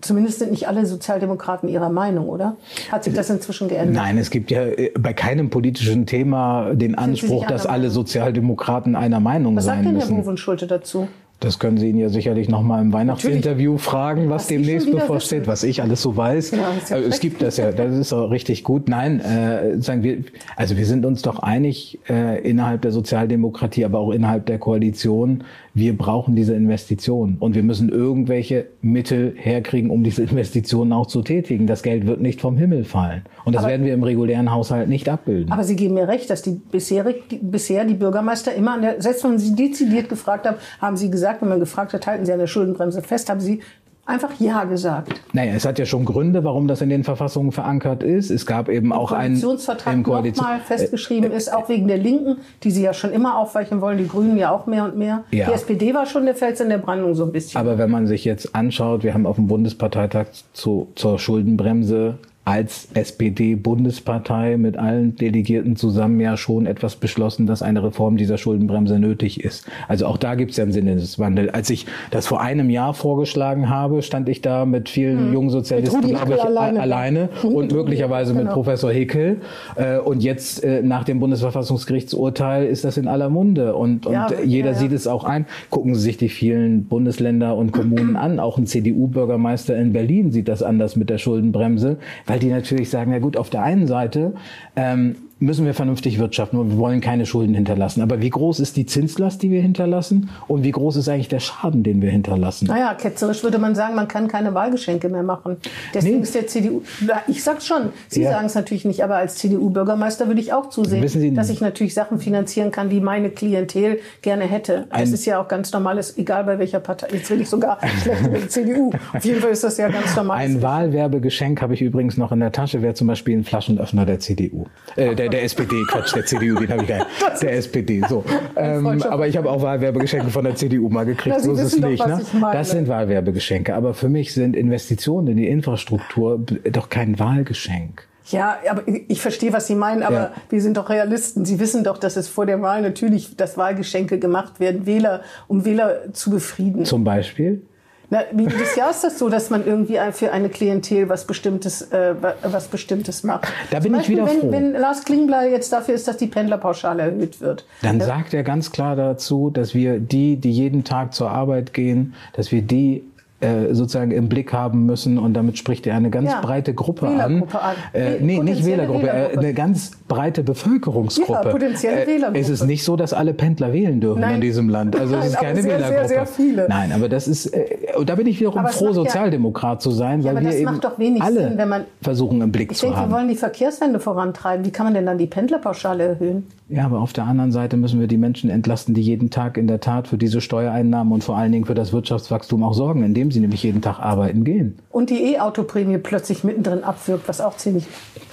Zumindest sind nicht alle Sozialdemokraten ihrer Meinung, oder? Hat sich das inzwischen geändert? Nein, es gibt ja äh, bei keinem politischen Thema den Anspruch, dass alle Sozialdemokraten einer Meinung Was sein müssen. Was sagt denn Herr Bovenschulte dazu? Das können Sie ihn ja sicherlich noch mal im Weihnachtsinterview fragen, was, was demnächst bevorsteht, was ich alles so weiß. Ja, ja äh, es gibt das ja, das ist auch richtig gut. Nein, äh, sagen wir, also wir sind uns doch einig äh, innerhalb der Sozialdemokratie, aber auch innerhalb der Koalition, wir brauchen diese Investitionen und wir müssen irgendwelche Mittel herkriegen, um diese (laughs) Investitionen auch zu tätigen. Das Geld wird nicht vom Himmel fallen und das aber, werden wir im regulären Haushalt nicht abbilden. Aber Sie geben mir recht, dass die bisherig, die, bisher die Bürgermeister immer an der, selbst wenn Sie dezidiert gefragt haben, haben Sie gesagt, wenn man gefragt hat, halten Sie an der Schuldenbremse fest, haben Sie einfach Ja gesagt. Naja, es hat ja schon Gründe, warum das in den Verfassungen verankert ist. Es gab eben Im auch einen Koalitionsvertrag im Koalition nochmal festgeschrieben äh, ist, auch wegen der Linken, die sie ja schon immer aufweichen wollen, die Grünen ja auch mehr und mehr. Ja. Die SPD war schon der Fels in der Brandung so ein bisschen. Aber wenn man sich jetzt anschaut, wir haben auf dem Bundesparteitag zu, zur Schuldenbremse als SPD-Bundespartei mit allen Delegierten zusammen ja schon etwas beschlossen, dass eine Reform dieser Schuldenbremse nötig ist. Also auch da gibt es ja einen Sinneswandel. Als ich das vor einem Jahr vorgeschlagen habe, stand ich da mit vielen hm. jungen Sozialisten, glaube ich, alleine, alleine (laughs) hm. und möglicherweise genau. mit Professor Hickel. Äh, und jetzt äh, nach dem Bundesverfassungsgerichtsurteil ist das in aller Munde und, und ja, jeder ja, ja. sieht es auch ein. Gucken Sie sich die vielen Bundesländer und Kommunen an. Auch ein CDU-Bürgermeister in Berlin sieht das anders mit der Schuldenbremse, weil weil die natürlich sagen, ja gut, auf der einen Seite ähm, müssen wir vernünftig wirtschaften und wir wollen keine Schulden hinterlassen. Aber wie groß ist die Zinslast, die wir hinterlassen? Und wie groß ist eigentlich der Schaden, den wir hinterlassen? Naja, ketzerisch würde man sagen, man kann keine Wahlgeschenke mehr machen. Deswegen nee. ist der CDU, ich sag's schon, Sie ja. sagen es natürlich nicht, aber als CDU-Bürgermeister würde ich auch zusehen, Sie, dass ich natürlich Sachen finanzieren kann, die meine Klientel gerne hätte. das ist ja auch ganz normales, egal bei welcher Partei. Jetzt will ich sogar (laughs) schlecht über die CDU. Auf jeden Fall ist das ja ganz normal. Ein Wahlwerbegeschenk habe ich übrigens noch in der Tasche, wäre zum Beispiel ein Flaschenöffner der CDU. Äh, der, der SPD, Quatsch, der CDU, den habe ich nicht. Der SPD, so. (laughs) Ähm, aber ich habe auch Wahlwerbegeschenke von der CDU mal gekriegt, Na, so ist es nicht. Doch, ne? Das sind Wahlwerbegeschenke. Aber für mich sind Investitionen in die Infrastruktur doch kein Wahlgeschenk. Ja, aber ich verstehe, was Sie meinen, aber ja. wir sind doch Realisten. Sie wissen doch, dass es vor der Wahl natürlich, dass Wahlgeschenke gemacht werden, Wähler, um Wähler zu befrieden. Zum Beispiel? Na, wie jedes Jahr ist das so, dass man irgendwie für eine Klientel was Bestimmtes, äh, was Bestimmtes macht. Da bin Beispiel, ich wieder wenn, froh. Wenn Lars Klingblei jetzt dafür ist, dass die Pendlerpauschale erhöht wird. Dann ja. sagt er ganz klar dazu, dass wir die, die jeden Tag zur Arbeit gehen, dass wir die äh, sozusagen im Blick haben müssen und damit spricht er eine ganz ja. breite Gruppe an. an. Äh, nee, nicht Wählergruppe, äh, Wählergruppe, eine ganz breite Bevölkerungsgruppe. Ja, potenzielle äh, Wählergruppe. Es ist nicht so, dass alle Pendler wählen dürfen Nein. in diesem Land. Also Nein, es ist keine sehr, Wählergruppe. Sehr, sehr viele. Nein, aber das ist äh, und da bin ich wiederum froh, Sozialdemokrat ja, zu sein, weil wir eben alle Sinn, man, versuchen im Blick ich zu denke, haben. Wir wollen die Verkehrswende vorantreiben. Wie kann man denn dann die Pendlerpauschale erhöhen? Ja, aber auf der anderen Seite müssen wir die Menschen entlasten, die jeden Tag in der Tat für diese Steuereinnahmen und vor allen Dingen für das Wirtschaftswachstum auch sorgen, indem sie nämlich jeden Tag arbeiten gehen. Und die E-Auto-Prämie plötzlich mittendrin abwirkt, was auch ziemlich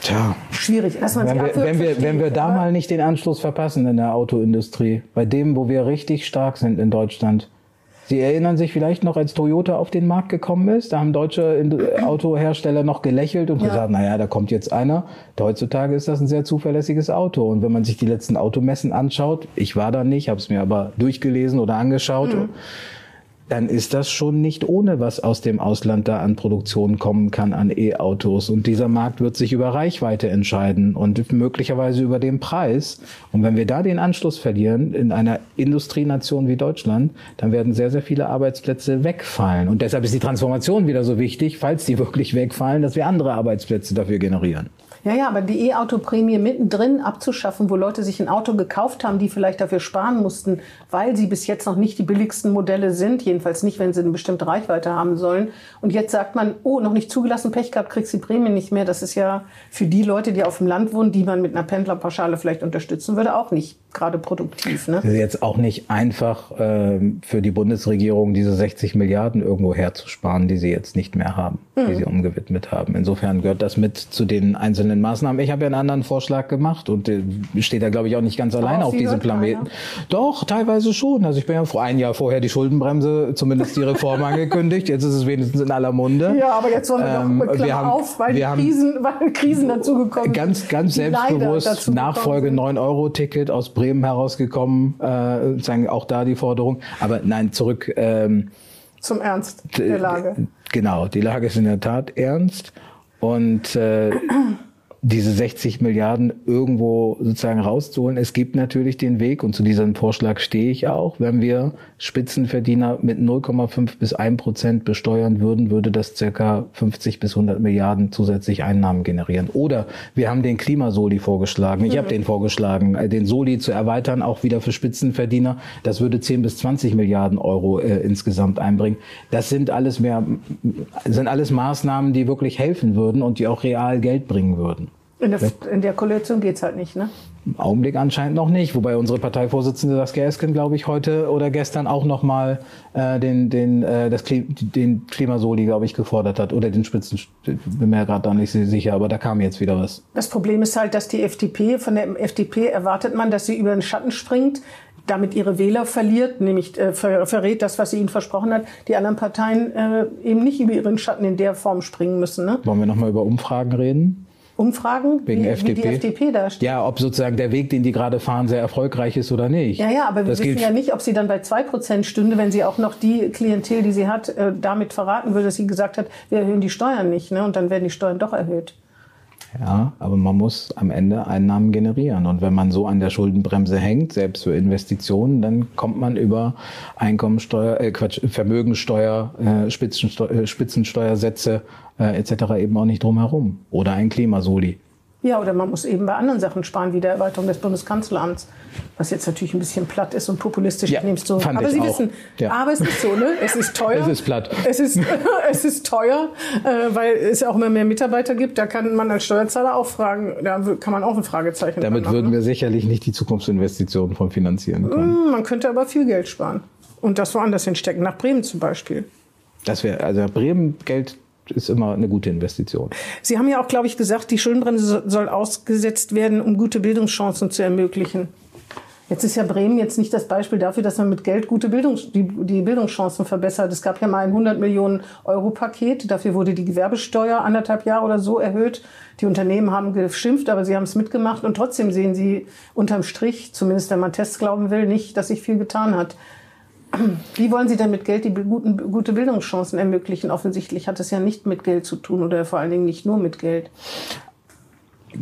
Tja. schwierig ist. Wenn, wir, wenn, wir, wenn wir da mal nicht den Anschluss verpassen in der Autoindustrie, bei dem, wo wir richtig stark sind in Deutschland, Sie erinnern sich vielleicht noch, als Toyota auf den Markt gekommen ist, da haben deutsche Autohersteller noch gelächelt und ja. gesagt, naja, da kommt jetzt einer. Heutzutage ist das ein sehr zuverlässiges Auto. Und wenn man sich die letzten Automessen anschaut, ich war da nicht, habe es mir aber durchgelesen oder angeschaut, mhm dann ist das schon nicht ohne, was aus dem Ausland da an Produktion kommen kann an E-Autos. Und dieser Markt wird sich über Reichweite entscheiden und möglicherweise über den Preis. Und wenn wir da den Anschluss verlieren in einer Industrienation wie Deutschland, dann werden sehr, sehr viele Arbeitsplätze wegfallen. Und deshalb ist die Transformation wieder so wichtig, falls die (laughs) wirklich wegfallen, dass wir andere Arbeitsplätze dafür generieren. Ja, ja, aber die E-Auto-Prämie mittendrin abzuschaffen, wo Leute sich ein Auto gekauft haben, die vielleicht dafür sparen mussten, weil sie bis jetzt noch nicht die billigsten Modelle sind, jedenfalls nicht, wenn sie eine bestimmte Reichweite haben sollen. Und jetzt sagt man, oh, noch nicht zugelassen, Pech gehabt, kriegst die Prämie nicht mehr. Das ist ja für die Leute, die auf dem Land wohnen, die man mit einer Pendlerpauschale vielleicht unterstützen würde, auch nicht gerade produktiv. Ne? Es ist jetzt auch nicht einfach äh, für die Bundesregierung, diese 60 Milliarden irgendwo herzusparen, die sie jetzt nicht mehr haben, mhm. die sie umgewidmet haben. Insofern gehört das mit zu den einzelnen Maßnahmen. Ich habe ja einen anderen Vorschlag gemacht und äh, steht da, glaube ich, auch nicht ganz alleine auf diesem Planeten. Keiner. Doch, teilweise schon. Also ich bin ja vor ein Jahr vorher die Schuldenbremse, zumindest die Reform (laughs) angekündigt. Jetzt ist es wenigstens in aller Munde. Ja, aber jetzt wollen wir ähm, doch wir haben, auf, weil, wir die Krisen, weil Krisen dazugekommen sind. Ganz, ganz selbstbewusst Nachfolge 9-Euro-Ticket aus Bremen herausgekommen. Äh, sozusagen auch da die Forderung. Aber nein, zurück. Ähm, Zum Ernst der Lage. Genau, die Lage ist in der Tat ernst. Und äh, diese 60 Milliarden irgendwo sozusagen rauszuholen. Es gibt natürlich den Weg, und zu diesem Vorschlag stehe ich auch, wenn wir Spitzenverdiener mit 0,5 bis 1 Prozent besteuern würden, würde das circa 50 bis 100 Milliarden zusätzlich Einnahmen generieren. Oder wir haben den Klimasoli vorgeschlagen. Ich mhm. habe den vorgeschlagen, äh, den Soli zu erweitern, auch wieder für Spitzenverdiener. Das würde 10 bis 20 Milliarden Euro äh, insgesamt einbringen. Das sind alles mehr, sind alles Maßnahmen, die wirklich helfen würden und die auch real Geld bringen würden. In der, in der Koalition geht's halt nicht, ne? Im Augenblick anscheinend noch nicht, wobei unsere Parteivorsitzende Saskia Esken, glaube ich, heute oder gestern auch nochmal äh, den, den, äh, das Klim den Klimasoli, glaube ich, gefordert hat. Oder den Spitzen, bin mir ja gerade da nicht sicher, aber da kam jetzt wieder was. Das Problem ist halt, dass die FDP, von der FDP erwartet man, dass sie über den Schatten springt, damit ihre Wähler verliert, nämlich äh, ver verrät das, was sie ihnen versprochen hat, die anderen Parteien äh, eben nicht über ihren Schatten in der Form springen müssen. Ne? Wollen wir nochmal über Umfragen reden? Umfragen, Wegen wie, FDP. wie die FDP da steht. Ja, ob sozusagen der Weg, den die gerade fahren, sehr erfolgreich ist oder nicht. Ja, ja, aber wir das wissen ja nicht, ob sie dann bei zwei Prozent stünde, wenn sie auch noch die Klientel, die sie hat, äh, damit verraten würde, dass sie gesagt hat, wir erhöhen die Steuern nicht, ne? Und dann werden die Steuern doch erhöht. Ja, aber man muss am Ende Einnahmen generieren. Und wenn man so an der Schuldenbremse hängt, selbst für Investitionen, dann kommt man über Einkommensteuer, äh Quatsch, Vermögensteuer, äh, Spitzensteu äh, Spitzensteuersätze äh, etc. eben auch nicht drum herum. Oder ein Klimasoli. Ja, oder man muss eben bei anderen Sachen sparen, wie der Erweiterung des Bundeskanzleramts, was jetzt natürlich ein bisschen platt ist und populistisch. Ja, ich so. aber Sie auch. wissen, ja. aber es ist so, ne? Es ist (laughs) teuer. es ist platt. Es ist, (laughs) es ist teuer, äh, weil es auch immer mehr Mitarbeiter gibt. Da kann man als Steuerzahler auch fragen, da kann man auch ein Fragezeichen Damit machen, würden wir sicherlich nicht die Zukunftsinvestitionen von finanzieren können. Hm, man könnte aber viel Geld sparen und das woanders hinstecken, nach Bremen zum Beispiel. Das wäre, also Bremen Geld ist immer eine gute Investition. Sie haben ja auch, glaube ich, gesagt, die Schuldenbremse soll ausgesetzt werden, um gute Bildungschancen zu ermöglichen. Jetzt ist ja Bremen jetzt nicht das Beispiel dafür, dass man mit Geld gute Bildung, die, die Bildungschancen verbessert. Es gab ja mal ein 100 Millionen Euro Paket. Dafür wurde die Gewerbesteuer anderthalb Jahre oder so erhöht. Die Unternehmen haben geschimpft, aber sie haben es mitgemacht. Und trotzdem sehen sie unterm Strich, zumindest wenn man Tests glauben will, nicht, dass sich viel getan hat. Wie wollen Sie denn mit Geld die guten, gute Bildungschancen ermöglichen? Offensichtlich hat es ja nicht mit Geld zu tun oder vor allen Dingen nicht nur mit Geld.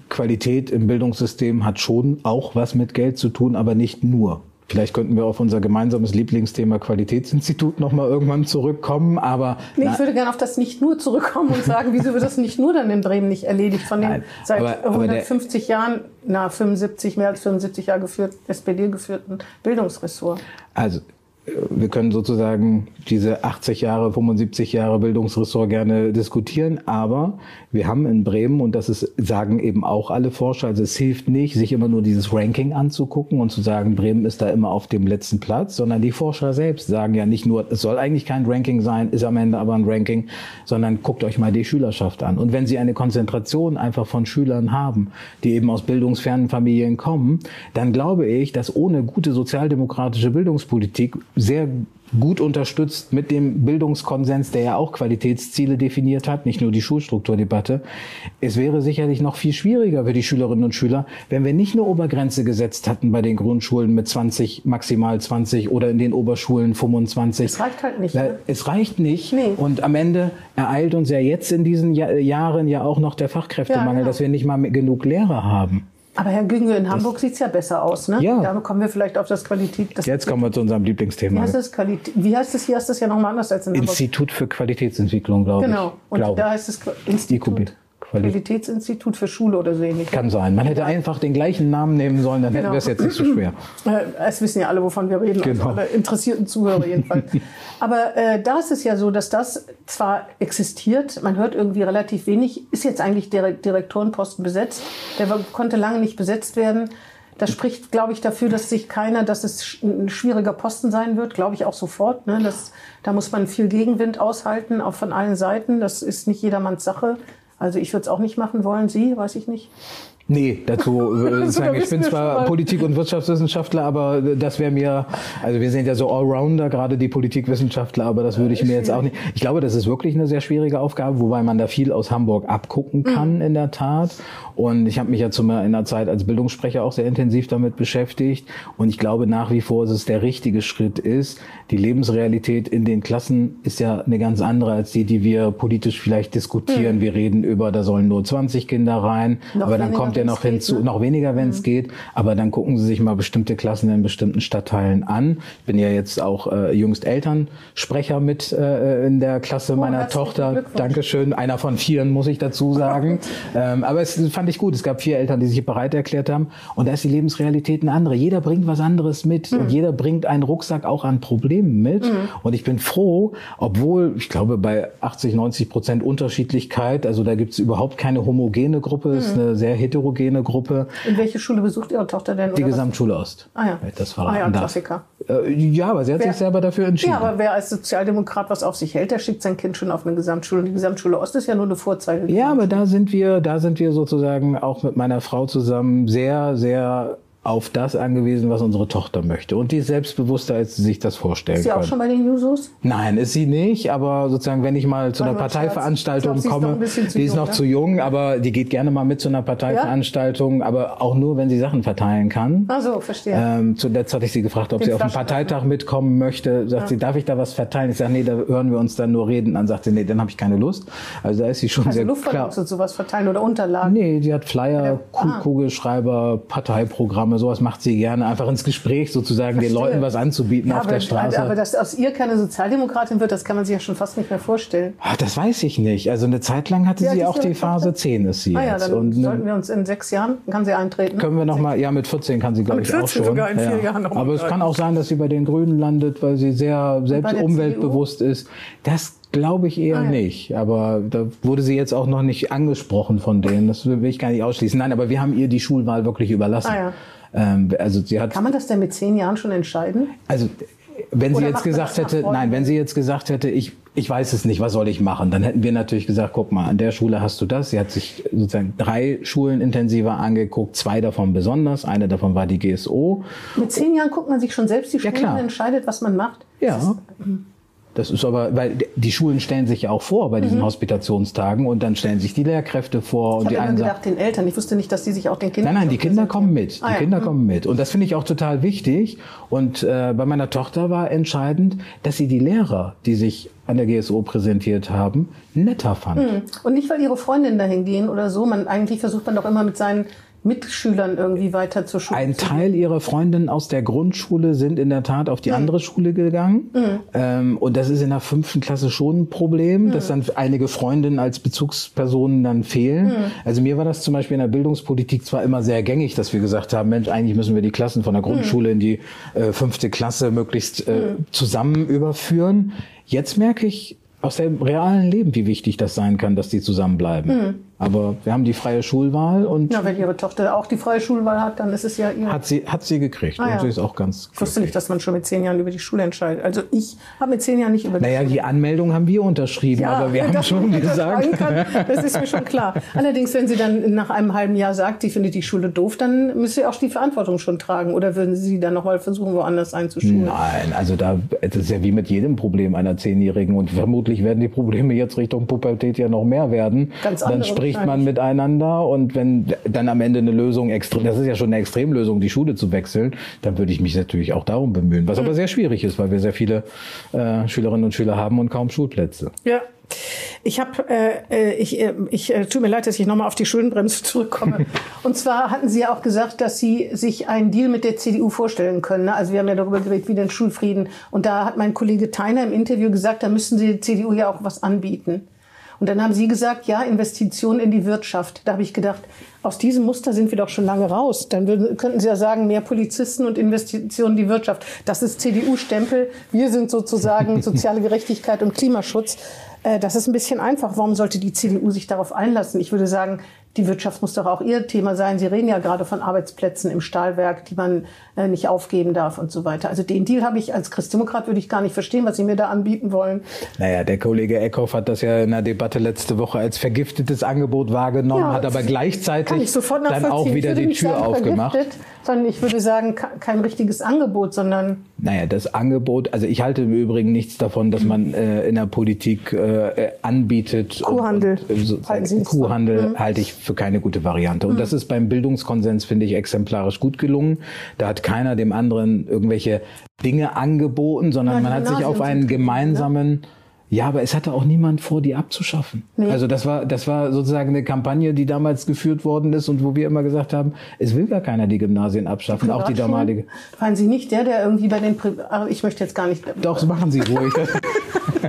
Qualität im Bildungssystem hat schon auch was mit Geld zu tun, aber nicht nur. Vielleicht könnten wir auf unser gemeinsames Lieblingsthema Qualitätsinstitut nochmal irgendwann zurückkommen, aber... Nee, ich würde gerne auf das nicht nur zurückkommen und sagen, wieso wird das nicht nur dann in Bremen nicht erledigt von den Nein, seit aber, 150 aber Jahren, na 75, mehr als 75 Jahre geführt, SPD geführten Bildungsressort? Also wir können sozusagen diese 80 Jahre, 75 Jahre Bildungsressort gerne diskutieren, aber wir haben in Bremen, und das ist, sagen eben auch alle Forscher, also es hilft nicht, sich immer nur dieses Ranking anzugucken und zu sagen, Bremen ist da immer auf dem letzten Platz, sondern die Forscher selbst sagen ja nicht nur, es soll eigentlich kein Ranking sein, ist am Ende aber ein Ranking, sondern guckt euch mal die Schülerschaft an. Und wenn Sie eine Konzentration einfach von Schülern haben, die eben aus bildungsfernen Familien kommen, dann glaube ich, dass ohne gute sozialdemokratische Bildungspolitik sehr gut unterstützt mit dem Bildungskonsens, der ja auch Qualitätsziele definiert hat, nicht nur die Schulstrukturdebatte. Es wäre sicherlich noch viel schwieriger für die Schülerinnen und Schüler, wenn wir nicht eine Obergrenze gesetzt hatten bei den Grundschulen mit 20, maximal 20 oder in den Oberschulen 25. Es reicht halt nicht. Ne? Es reicht nicht. Nee. Und am Ende ereilt uns ja jetzt in diesen Jahren ja auch noch der Fachkräftemangel, ja, genau. dass wir nicht mal genug Lehrer haben. Aber Herr Günge, in Hamburg sieht es ja besser aus, ne? Ja. Da kommen wir vielleicht auf das Qualität. Das Jetzt kommen wir zu unserem Lieblingsthema. Wie heißt das? Qualität, wie heißt das? Hier heißt das ja nochmal anders als in Hamburg. Institut für Qualitätsentwicklung, glaube genau. ich. Genau. Und glaube. da heißt es Institut. Qualitätsinstitut für Schule oder so ähnlich. Kann sein. Man hätte einfach den gleichen Namen nehmen sollen, dann genau. hätten wir es jetzt nicht so schwer. (clears throat) Äh, es wissen ja alle, wovon wir reden, genau. also alle interessierten Zuhörer jedenfalls. (laughs) Aber äh, da ist es ja so, dass das zwar existiert, man hört irgendwie relativ wenig, ist jetzt eigentlich der Direktorenposten besetzt, der konnte lange nicht besetzt werden. Das spricht, glaube ich, dafür, dass sich keiner, dass es ein schwieriger Posten sein wird, glaube ich auch sofort. Ne? Das, da muss man viel Gegenwind aushalten, auch von allen Seiten. Das ist nicht jedermanns Sache. Also ich würde es auch nicht machen wollen. Sie, weiß ich nicht. Nee, dazu (laughs) äh, sagen, ich bin zwar Politik- und Wirtschaftswissenschaftler, aber das wäre mir, also wir sind ja so Allrounder, gerade die Politikwissenschaftler, aber das würde ich mir jetzt auch nicht. Ich glaube, das ist wirklich eine sehr schwierige Aufgabe, wobei man da viel aus Hamburg abgucken mhm. kann mhm. in der Tat. Und ich habe mich ja zu in der Zeit als Bildungssprecher auch sehr intensiv damit beschäftigt. Und ich glaube nach wie vor, dass es der richtige Schritt ist. Die Lebensrealität in den Klassen ist ja eine ganz andere als die, die wir politisch vielleicht diskutieren. Mhm. Wir reden über, da sollen nur 20 Kinder rein, noch aber dann kommt ja noch hinzu, ne? noch weniger, wenn es mhm. geht. Aber dann gucken Sie sich mal bestimmte Klassen in bestimmten Stadtteilen an. Ich bin ja jetzt auch äh, jüngst Elternsprecher mit äh, in der Klasse oh, meiner Tochter. Dankeschön. Einer von vieren, muss ich dazu sagen. ähm, aber es fand ich gut. Es gab vier Eltern, die sich bereit erklärt haben. Und da ist die Lebensrealität eine andere. Jeder bringt was anderes mit. Mhm. Und jeder bringt einen Rucksack auch an Problemen mit. Mhm. Und ich bin froh, obwohl, ich glaube, bei 80, 90 Prozent Unterschiedlichkeit, also da gibt es überhaupt keine homogene Gruppe, ist eine sehr heterogene Gruppe. In welche Schule besucht Ihre Tochter denn? Die Gesamtschule Ost. Ah ja. Das war ah ja, Klassiker. Äh, ja, aber sie hat wer, sich selber dafür entschieden. Ja, aber wer als Sozialdemokrat was auf sich hält, der schickt sein Kind schon auf eine Gesamtschule. Die Gesamtschule Ost ist ja nur eine Vorzeige. Ja, aber da sind wir, da sind wir sozusagen auch mit meiner Frau zusammen sehr, sehr auf das angewiesen, was unsere Tochter möchte. Und die ist selbstbewusster, als sie sich das vorstellen Ist sie kann. auch schon bei den Jusos? Nein, ist sie nicht. Aber sozusagen, wenn ich mal zu einer Parteiveranstaltung glaub, komme, ist die ist noch ne? zu jung, aber die geht gerne mal mit zu einer Parteiveranstaltung, ja? aber auch nur, wenn sie Sachen verteilen kann. Ach so, verstehe. Ähm, zuletzt hatte ich sie gefragt, ob Den sie auf einen Parteitag mitkommen möchte. Sagt ja. sie, darf ich da was verteilen? Ich sage, nee, da hören wir uns dann nur reden. Dann sagt sie, nee, dann habe ich keine Lust. Also da ist sie schon also sehr klar. Also sowas verteilen oder Unterlagen? Nee, die hat Flyer, ja. ah. Kugelschreiber, Parteiprogramme Programme, sowas macht sie gerne, einfach ins Gespräch sozusagen Verstehe. den Leuten was anzubieten ja, auf aber, der Straße. Aber dass aus ihr keine Sozialdemokratin wird, das kann man sich ja schon fast nicht mehr vorstellen. Ach, das weiß ich nicht. Also eine Zeit lang hatte ja, sie auch die Phase 10 ist sie ah, jetzt. Ja, dann Und sollten wir uns in sechs Jahren, kann sie eintreten? Können wir noch mal, ja mit 14 kann sie glaube ich auch schon. Sogar in vier ja. Jahren noch aber es kann auch sein, dass sie bei den Grünen landet, weil sie sehr selbst umweltbewusst CDU? ist. Das Glaube ich eher ah, ja. nicht. Aber da wurde sie jetzt auch noch nicht angesprochen von denen. Das will ich gar nicht ausschließen. Nein, aber wir haben ihr die Schulwahl wirklich überlassen. Ah, ja. Ähm, also sie hat. Kann man das denn mit zehn Jahren schon entscheiden? Also wenn sie jetzt gesagt hätte, nein, wenn sie jetzt gesagt hätte, ich, ich weiß es nicht, was soll ich machen, dann hätten wir natürlich gesagt, guck mal, an der Schule hast du das. Sie hat sich sozusagen drei Schulen intensiver angeguckt, zwei davon besonders, eine davon war die GSO. Mit zehn Jahren guckt man sich schon selbst die Schulen ja, und entscheidet, was man macht. Ja. Das ist aber, weil die Schulen stellen sich ja auch vor bei diesen mhm. Hospitationstagen und dann stellen sich die Lehrkräfte vor. Ich und die immer gedacht, den Eltern. Ich wusste nicht, dass die sich auch den Kindern. Nein, nein, die Kinder kommen mit. Ah, die ja. Kinder mhm. kommen mit. Und das finde ich auch total wichtig. Und äh, bei meiner Tochter war entscheidend, dass sie die Lehrer, die sich an der GSO präsentiert haben, netter fand. Mhm. Und nicht, weil ihre Freundinnen dahin gehen oder so. Man eigentlich versucht man doch immer mit seinen Mitschülern irgendwie weiter zur Schule. Ein Teil ihrer Freundinnen aus der Grundschule sind in der Tat auf die mhm. andere Schule gegangen. Mhm. Ähm, und das ist in der fünften Klasse schon ein Problem, mhm. dass dann einige Freundinnen als Bezugspersonen dann fehlen. Mhm. Also mir war das zum Beispiel in der Bildungspolitik zwar immer sehr gängig, dass wir gesagt haben, Mensch, eigentlich müssen wir die Klassen von der mhm. Grundschule in die äh, fünfte Klasse möglichst äh, mhm. zusammen überführen. Jetzt merke ich aus dem realen Leben, wie wichtig das sein kann, dass die zusammenbleiben. Aber wir haben die freie Schulwahl und. Ja, wenn Ihre Tochter auch die freie Schulwahl hat, dann ist es ja ihr. Hat sie, hat sie gekriegt. Ah, ja. Und sie ist auch ganz. Ich wusste nicht, dass man schon mit zehn Jahren über die Schule entscheidet. Also ich habe mit zehn Jahren nicht über die Naja, Schule. die Anmeldung haben wir unterschrieben, ja, aber wir (laughs) haben schon gesagt. Das, kann, das ist mir schon klar. Allerdings, wenn sie dann nach einem halben Jahr sagt, sie findet die Schule doof, dann müsste sie auch die Verantwortung schon tragen. Oder würden Sie dann nochmal versuchen, woanders einzuschulen? Nein, also da, das ist ja wie mit jedem Problem einer Zehnjährigen. Und vermutlich werden die Probleme jetzt Richtung Pubertät ja noch mehr werden. Ganz Dann spricht man miteinander und wenn dann am Ende eine Lösung extrem, das ist ja schon eine Extremlösung, die Schule zu wechseln, dann würde ich mich natürlich auch darum bemühen, was mhm. aber sehr schwierig ist, weil wir sehr viele äh, Schülerinnen und Schüler haben und kaum Schulplätze. Ja. Ich habe, äh, äh, ich, äh, ich äh, tut mir leid, dass ich nochmal auf die Schuldenbremse zurückkomme. (laughs) Und zwar hatten Sie ja auch gesagt, dass Sie sich einen Deal mit der CDU vorstellen können. Ne? Also wir haben ja darüber geredet, wie den Schulfrieden. Und da hat mein Kollege Theiner im Interview gesagt, da müssen Sie der CDU ja auch was anbieten. Und dann haben Sie gesagt, ja, Investitionen in die Wirtschaft. Da habe ich gedacht, aus diesem Muster sind wir doch schon lange raus. Dann würden, könnten Sie ja sagen, mehr Polizisten und Investitionen in die Wirtschaft. Das ist CDU-Stempel. Wir sind sozusagen (laughs) soziale Gerechtigkeit und Klimaschutz. Äh, das ist ein bisschen einfach. Warum sollte die CDU sich darauf einlassen? Ich würde sagen, die Wirtschaft muss doch auch ihr Thema sein. Sie reden ja gerade von Arbeitsplätzen im Stahlwerk, die man äh, nicht aufgeben darf und so weiter. Also den Deal habe ich als Christdemokrat würde ich gar nicht verstehen, was Sie mir da anbieten wollen. Naja, der Kollege Eckhoff hat das ja in der Debatte letzte Woche als vergiftetes Angebot wahrgenommen, ja, hat aber gleichzeitig dann auch wieder die Tür aufgemacht. Sondern ich würde sagen, kein richtiges Angebot, sondern. Naja, das Angebot, also ich halte im Übrigen nichts davon, dass man äh, in der Politik äh, anbietet. Kuhhandel. Und, und, so, Kuhhandel mhm. halte ich für keine gute Variante. Und mhm. das ist beim Bildungskonsens, finde ich, exemplarisch gut gelungen. Da hat keiner dem anderen irgendwelche Dinge angeboten, sondern ja, man hat sich auf einen ne? gemeinsamen ne? Ja, aber es hatte auch niemand vor, die abzuschaffen. Nee. Also das war, das war sozusagen eine Kampagne, die damals geführt worden ist und wo wir immer gesagt haben, es will gar keiner die Gymnasien abschaffen, auch die damalige. Waren Sie nicht der, der irgendwie bei den, Pri ich möchte jetzt gar nicht. Doch, machen Sie ruhig. (laughs)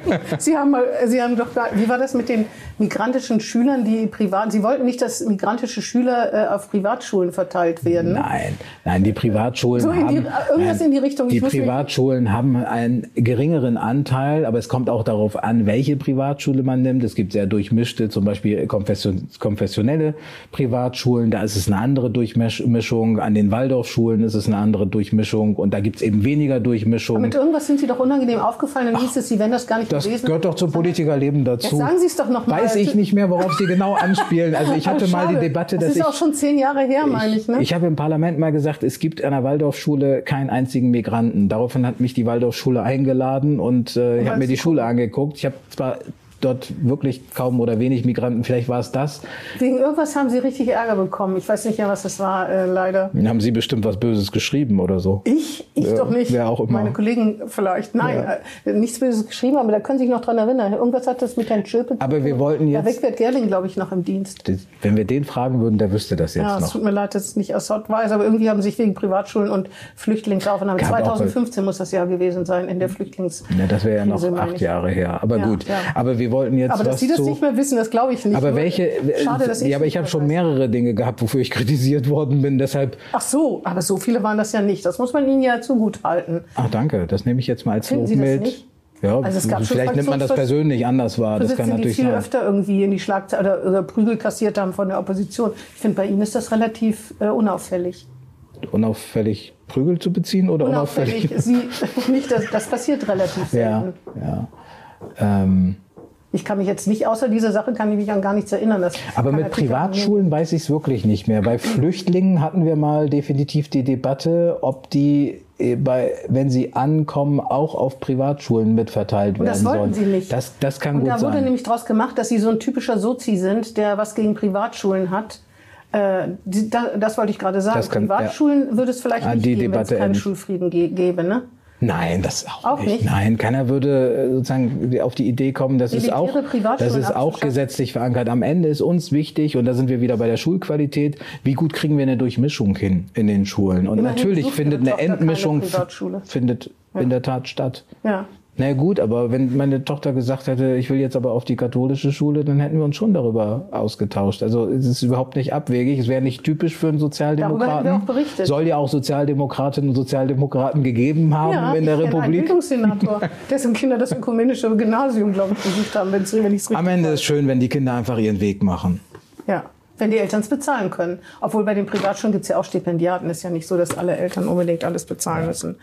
(laughs) Sie haben mal, Sie haben doch, wie war das mit den migrantischen Schülern, die privat, Sie wollten nicht, dass migrantische Schüler äh, auf Privatschulen verteilt werden? Nein, nein, die Privatschulen so haben, die, irgendwas nein, in die Richtung. Die Privatschulen haben einen geringeren Anteil, aber es kommt auch darauf an, welche Privatschule man nimmt. Es gibt sehr durchmischte, zum Beispiel konfessionelle Privatschulen. Da ist es eine andere Durchmischung. An den Waldorfschulen ist es eine andere Durchmischung. Und da gibt es eben weniger Durchmischung. Aber mit irgendwas sind Sie doch unangenehm aufgefallen. Dann Ach, hieß es, Sie werden das gar nicht das gewesen. Das gehört doch zum Politikerleben dazu. Jetzt sagen Sie es doch noch mal. Weiß ich nicht mehr, worauf Sie genau anspielen. Also ich (laughs) hatte mal die Debatte, dass das ist ich, auch schon zehn Jahre her, meine ich. Ne? Ich habe im Parlament mal gesagt, es gibt an der Waldorfschule keinen einzigen Migranten. Daraufhin hat mich die Waldorfschule eingeladen und äh, ich habe mir die Schule angeguckt angeguckt. Ich habe zwar dort wirklich kaum oder wenig Migranten. Vielleicht war es das. Wegen irgendwas haben Sie richtig Ärger bekommen. Ich weiß nicht mehr, was das war, äh, leider. Haben Sie bestimmt was Böses geschrieben oder so? Ich? Ich ja, doch nicht. Wer auch immer. Meine Kollegen vielleicht. Nein, ja. äh, nichts Böses geschrieben, aber da können Sie sich noch dran erinnern. Irgendwas hat das mit Herrn Schöpe Aber wir wollten jetzt... Da Wegwert Gerling, glaube ich, noch im Dienst. Wenn wir den fragen würden, der wüsste das jetzt ja, noch. Ja, es tut mir leid, dass es nicht aus weiß, aber irgendwie haben sich wegen Privatschulen und Flüchtlingsaufnahme... 2015 muss das Jahr gewesen sein, in der Flüchtlings... Ja, das wäre ja noch acht Jahre her. Aber gut. Aber wir wollten jetzt aber was Sie das so, nicht mehr wissen, das glaube ich nicht. Aber welche? Schade, dass ich ja, aber ich habe schon mehrere Dinge gehabt, wofür ich (laughs) kritisiert worden bin. Deshalb. Ach so, aber so viele waren das ja nicht. Das muss man Ihnen ja zugutehalten. Ach danke, das nehme ich jetzt mal als Lob mit. Ja, also vielleicht nimmt man das persönlich anders wahr. Das kann natürlich die viel sein. öfter irgendwie in die Schlagzeile oder, oder, Prügel kassiert haben von der Opposition. Ich finde, bei Ihnen ist das relativ äh, unauffällig. Unauffällig Prügel zu beziehen oder unauffällig? unauffällig? Sie, (laughs) (laughs) nicht, das, das passiert relativ selten. Ja, ja. Ähm, ich kann mich jetzt nicht, außer dieser Sache, kann ich mich an gar nichts erinnern. Das Aber mit Privatschulen weiß ich es wirklich nicht mehr. Bei Flüchtlingen hatten wir mal definitiv die Debatte, ob die äh, bei, wenn sie ankommen, auch auf Privatschulen mitverteilt werden das wollten sollen. sie nicht. Das, das kann Und gut da wurde sein. nämlich daraus gemacht, dass sie so ein typischer Sozi sind, der was gegen Privatschulen hat. Äh, die, da, das wollte ich gerade sagen. Das kann- Privatschulen würde es vielleicht Ah, nicht geben, wenn es keinen. Schulfrieden ge gäbe. Ne? Nein, das auch, Auch nicht. nicht? Nein, keiner würde äh, sozusagen auf die Idee kommen, das ist auch, das ist auch gesetzlich verankert. Am Ende ist uns wichtig, und da sind wir wieder bei der Schulqualität, wie gut kriegen wir eine Durchmischung hin in den Schulen? Und Immerhin natürlich findet eine Privatschule. findet in der Tat statt. Ja. Na gut, aber wenn meine Tochter gesagt hätte, ich will jetzt aber auf die katholische Schule, dann hätten wir uns schon darüber ausgetauscht. Also es ist überhaupt nicht abwegig. Es wäre nicht typisch für einen Sozialdemokraten. Darüber wir auch berichtet. Soll ja auch Sozialdemokratinnen und Sozialdemokraten gegeben haben ja, in der ich Republik. Bildungssenator, (laughs) dessen Kinder das ökumenische Gymnasium, glaube ich, besucht haben, wenn ich es richtig Am Ende ist schön, wenn die Kinder einfach ihren Weg machen. Ja, wenn die Eltern es bezahlen können. Obwohl bei den Privatschulen gibt es ja auch Stipendiaten. Ist ja nicht so, dass alle Eltern unbedingt alles bezahlen müssen.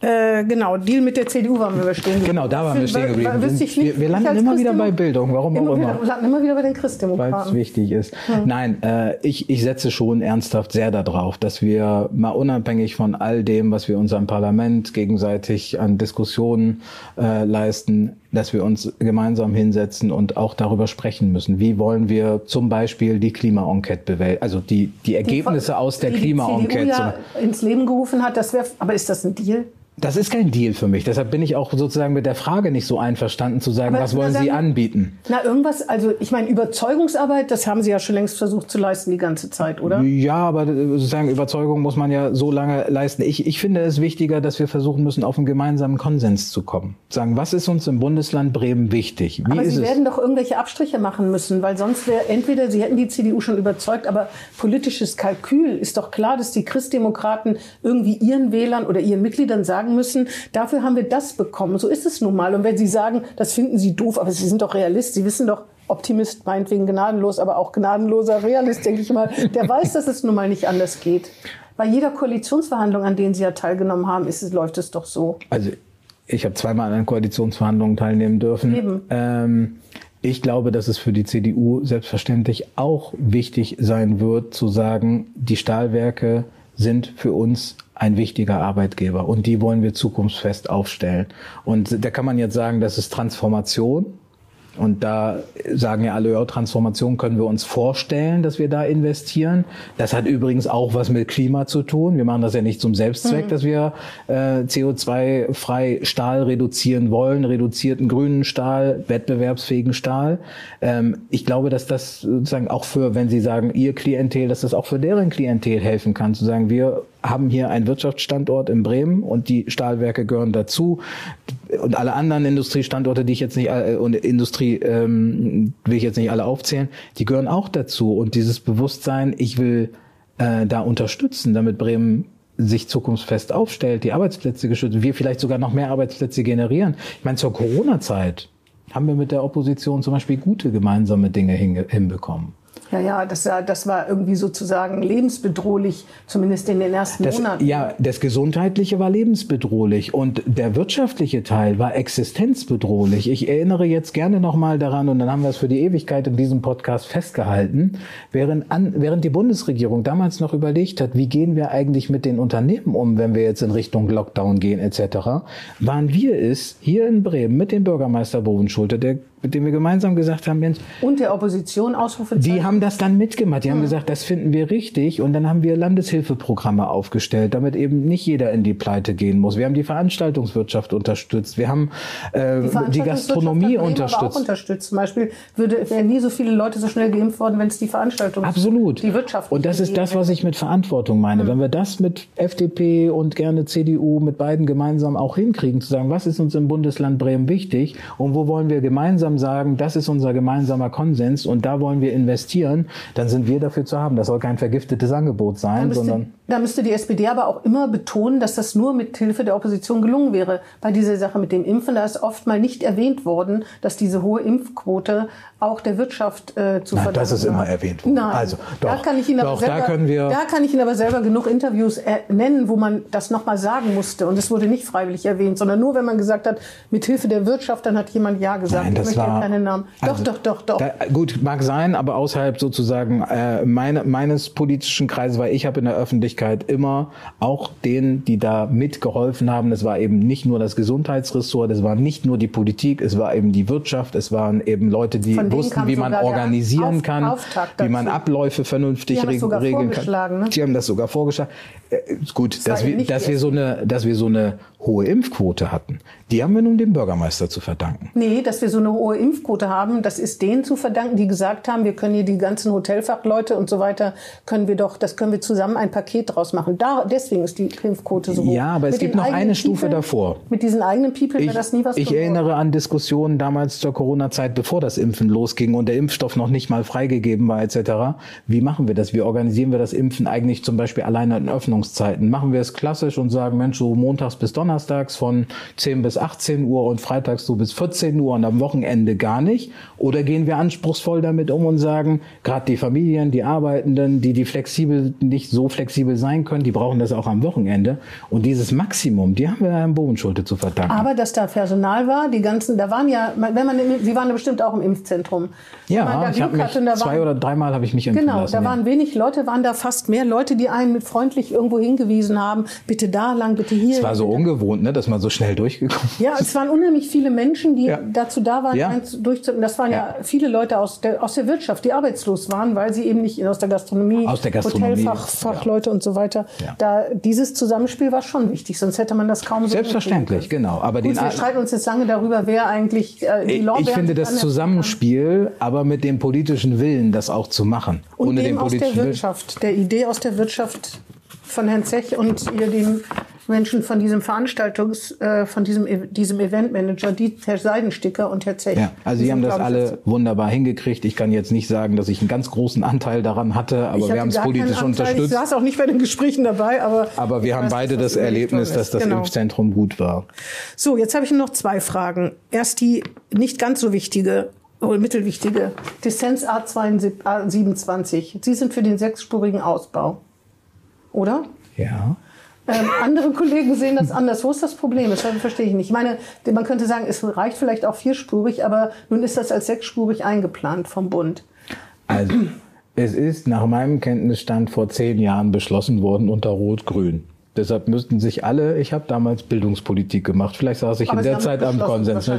Äh, genau, Deal mit der CDU waren wir stehen geblieben. Genau, da waren wir stehen geblieben. Nicht, wir, wir landen immer wieder bei Bildung, warum auch Immer immer. wieder, landen immer wieder bei den Weil es Christdemokraten. wichtig ist. Nein, äh, ich, ich setze schon ernsthaft sehr darauf, dass wir mal unabhängig von all dem, was wir unserem Parlament gegenseitig an Diskussionen äh, leisten, dass wir uns gemeinsam hinsetzen und auch darüber sprechen müssen. Wie wollen wir zum Beispiel die Klima-Enquete bewältigen, also die, die Ergebnisse aus der die die Klima-Enquete. CDU ja ins Leben gerufen hat, das wäre, aber ist das ein Deal? Das ist kein Deal für mich. Deshalb bin ich auch sozusagen mit der Frage nicht so einverstanden zu sagen, Aber was wollen na, Sie anbieten? Na, irgendwas, also ich meine, Überzeugungsarbeit, das haben Sie ja schon längst versucht zu leisten die ganze Zeit, oder? Ja, aber sozusagen Überzeugung muss man ja so lange leisten. Ich, ich finde es wichtiger, dass wir versuchen müssen, auf einen gemeinsamen Konsens zu kommen. Sagen, was ist uns im Bundesland Bremen wichtig? Wie Aber ist Sie es? werden doch irgendwelche Abstriche machen müssen, weil sonst wäre entweder Sie hätten die CDU schon überzeugt, aber politisches Kalkül ist doch klar, dass die Christdemokraten irgendwie ihren Wählern oder ihren Mitgliedern sagen müssen, dafür haben wir das bekommen. So ist es nun mal. Und wenn Sie sagen, das finden Sie doof, aber Sie sind doch Realist, Sie wissen doch, Optimist meinetwegen gnadenlos, aber auch gnadenloser Realist, denke ich mal, der weiß, dass es nun mal nicht anders geht. Bei jeder Koalitionsverhandlung, an denen Sie ja teilgenommen haben, ist es, läuft es doch so. Also ich habe zweimal an Koalitionsverhandlungen teilnehmen dürfen. Ähm, ich glaube, dass es für die CDU selbstverständlich auch wichtig sein wird, zu sagen, die Stahlwerke sind für uns ein wichtiger Arbeitgeber und die wollen wir zukunftsfest aufstellen. Und da kann man jetzt sagen, das ist Transformation. Und da sagen ja alle, ja, Transformation können wir uns vorstellen, dass wir da investieren. Das hat übrigens auch was mit Klima zu tun. Wir machen das ja nicht zum Selbstzweck, dass wir äh, CO2-frei Stahl reduzieren wollen, reduzierten grünen Stahl, wettbewerbsfähigen Stahl. Ähm, ich glaube, dass das sozusagen auch für, wenn Sie sagen, Ihr Klientel, dass das auch für deren Klientel helfen kann, zu sagen, wir haben hier einen Wirtschaftsstandort in Bremen und die Stahlwerke gehören dazu und alle anderen Industriestandorte, die ich jetzt nicht äh, und Industrie ähm, will ich jetzt nicht alle aufzählen, die gehören auch dazu und dieses Bewusstsein, ich will äh, da unterstützen, damit Bremen sich zukunftsfest aufstellt, die Arbeitsplätze geschützt, wir vielleicht sogar noch mehr Arbeitsplätze generieren. Ich meine, zur Corona-Zeit haben wir mit der Opposition zum Beispiel gute gemeinsame Dinge hinbekommen. Ja, ja, das, war- das war irgendwie sozusagen lebensbedrohlich, zumindest in den ersten Das, Monaten. ja, das Gesundheitliche war lebensbedrohlich und der wirtschaftliche Teil war existenzbedrohlich. Ich erinnere jetzt gerne nochmal daran, und dann haben wir es für die Ewigkeit in diesem Podcast festgehalten, während, an, während die Bundesregierung damals noch überlegt hat, wie gehen wir eigentlich mit den Unternehmen um, wenn wir jetzt in Richtung Lockdown gehen etc., waren wir es hier in Bremen mit dem Bürgermeister Bovenschulte, der, mit dem wir gemeinsam gesagt haben, Mensch, Und der Opposition Ausrufezeichen. die haben das dann mitgemacht. Die haben gesagt, das finden wir richtig. Und dann haben wir Landeshilfeprogramme aufgestellt, damit eben nicht jeder in die Pleite gehen muss. Wir haben die Veranstaltungswirtschaft unterstützt. Wir haben äh, die, Veranstaltungswirtschaft Gastronomie Bremen Aber auch unterstützt. unterstützt. Zum Beispiel würde, wären nie so viele Leute so schnell geimpft worden, wenn es die Veranstaltung Absolut. die Wirtschaft Und das ist das, was ich mit Verantwortung meine. Wenn wir das mit FDP und gerne CDU mit beiden gemeinsam auch hinkriegen, zu sagen, was ist uns im Bundesland Bremen wichtig und wo wollen wir gemeinsam sagen, das ist unser gemeinsamer Konsens und da wollen wir investieren, dann sind wir dafür zu haben. Das soll kein vergiftetes Angebot sein, sondern da müsste die SPD aber auch immer betonen, dass das nur mit Hilfe der Opposition gelungen wäre. Bei dieser Sache mit dem Impfen, da ist oft mal nicht erwähnt worden, dass diese hohe Impfquote auch der Wirtschaft äh, zu verdanken das ist immer erwähnt worden. Nein, Also, da doch, kann ich Ihnen aber doch, da selber, können wir- da kann ich Ihnen aber selber genug Interviews äh, nennen, wo man das nochmal sagen musste und es wurde nicht freiwillig erwähnt, sondern nur wenn man gesagt hat, mit Hilfe der Wirtschaft, dann hat jemand ja gesagt. Nein, das ich möchte war- ja keine Namen. Doch, Also, doch, doch, doch. Da, gut, mag sein, aber außerhalb sozusagen äh, meine, meines politischen Kreises, weil ich habe in der Öffentlichkeit Öffentlichkeit immer auch denen, die da mitgeholfen haben. Es war eben nicht nur das Gesundheitsressort, es war nicht nur die Politik, es war eben die Wirtschaft, es waren eben Leute, die wussten, wie man organisieren kann, wie man Abläufe vernünftig regeln kann. Ne? Die haben das sogar vorgeschlagen. Äh, gut, das dass, wir, dass wir so eine, dass wir so eine hohe Impfquote hatten, die haben wir nun dem Bürgermeister zu verdanken. Nee, dass wir so eine hohe Impfquote haben, das ist denen zu verdanken, die gesagt haben, wir können hier die ganzen Hotelfachleute und so weiter, können wir doch, das können wir zusammen ein Paket draus machen. Da, deswegen ist die Impfquote so hoch. Ja, aber es gibt noch eine Stufe People, davor. Mit diesen eigenen People wäre das nie was Ich erinnere an Diskussionen damals zur Corona-Zeit, bevor das Impfen losging und der Impfstoff noch nicht mal freigegeben war etc. Wie machen wir das? Wie organisieren wir das Impfen eigentlich zum Beispiel alleine in Öffnungszeiten? Machen wir es klassisch und sagen, Mensch, so montags bis donnerstags donnerstags von 10 bis 18 Uhr und freitags so bis 14 Uhr und am Wochenende gar nicht? Oder gehen wir anspruchsvoll damit um und sagen, gerade die Familien, die Arbeitenden, die, die flexibel, nicht so flexibel sein können, die brauchen das auch am Wochenende. Und dieses Maximum, die haben wir Herrn Bovenschulte zu verdanken. Aber dass da Personal war, die ganzen, da waren ja, wenn man, Sie waren ja bestimmt auch im Impfzentrum. Ja, man ich habe mich zwei waren, oder dreimal habe ich mich impfen genau, lassen. Genau, da waren wenig Leute, waren da fast mehr Leute, die einen mit freundlich irgendwo hingewiesen haben, bitte da lang, bitte hier. Es war so ungewohnt, ne, dass man so schnell durchgekommen ist. Ja, es waren unheimlich viele Menschen, die ja. dazu da waren, ja. durchzuziehen. Das waren ja. ja, viele Leute aus der, aus der Wirtschaft, die arbeitslos waren, weil sie eben nicht aus der Gastronomie, aus der Gastronomie Hotelfachleute und so weiter. Da dieses Zusammenspiel war schon wichtig, sonst hätte man das kaum so Selbstverständlich, genau. Aber Gut, den wir streiten uns jetzt lange darüber, wer eigentlich äh, die Lorbeeren Ich finde das Zusammenspiel, aber mit dem politischen Willen, das auch zu machen. Und Ohne dem politischen aus der Wirtschaft, der Idee aus der Wirtschaft von Herrn Zech und ihr dem Menschen von diesem Veranstaltungs, äh, von diesem, e-, diesem Eventmanager, die Herr Seidensticker und Herr Zech. Ja, also Sie haben das alle wunderbar hingekriegt. Ich kann jetzt nicht sagen, dass ich einen ganz großen Anteil daran hatte, aber wir haben es politisch unterstützt. Ich saß auch nicht bei den Gesprächen dabei, aber. Aber wir haben weiß, beide das, das Erlebnis, dass das genau. Impfzentrum gut war. So, jetzt habe ich noch zwei Fragen. Erst die nicht ganz so wichtige oder mittelwichtige. Dissens A27. Sie sind für den sechsspurigen Ausbau. Oder? Ja. Ähm, andere Kollegen sehen das anders. Wo ist das Problem? Das verstehe ich nicht. Ich meine, man könnte sagen, es reicht vielleicht auch vierspurig, aber nun ist das als sechsspurig eingeplant vom Bund. Also, es ist nach meinem Kenntnisstand vor zehn Jahren beschlossen worden unter Rot-Grün. Deshalb müssten sich alle, ich habe damals Bildungspolitik gemacht, vielleicht saß ich aber in der Zeit am Konsens. Ja.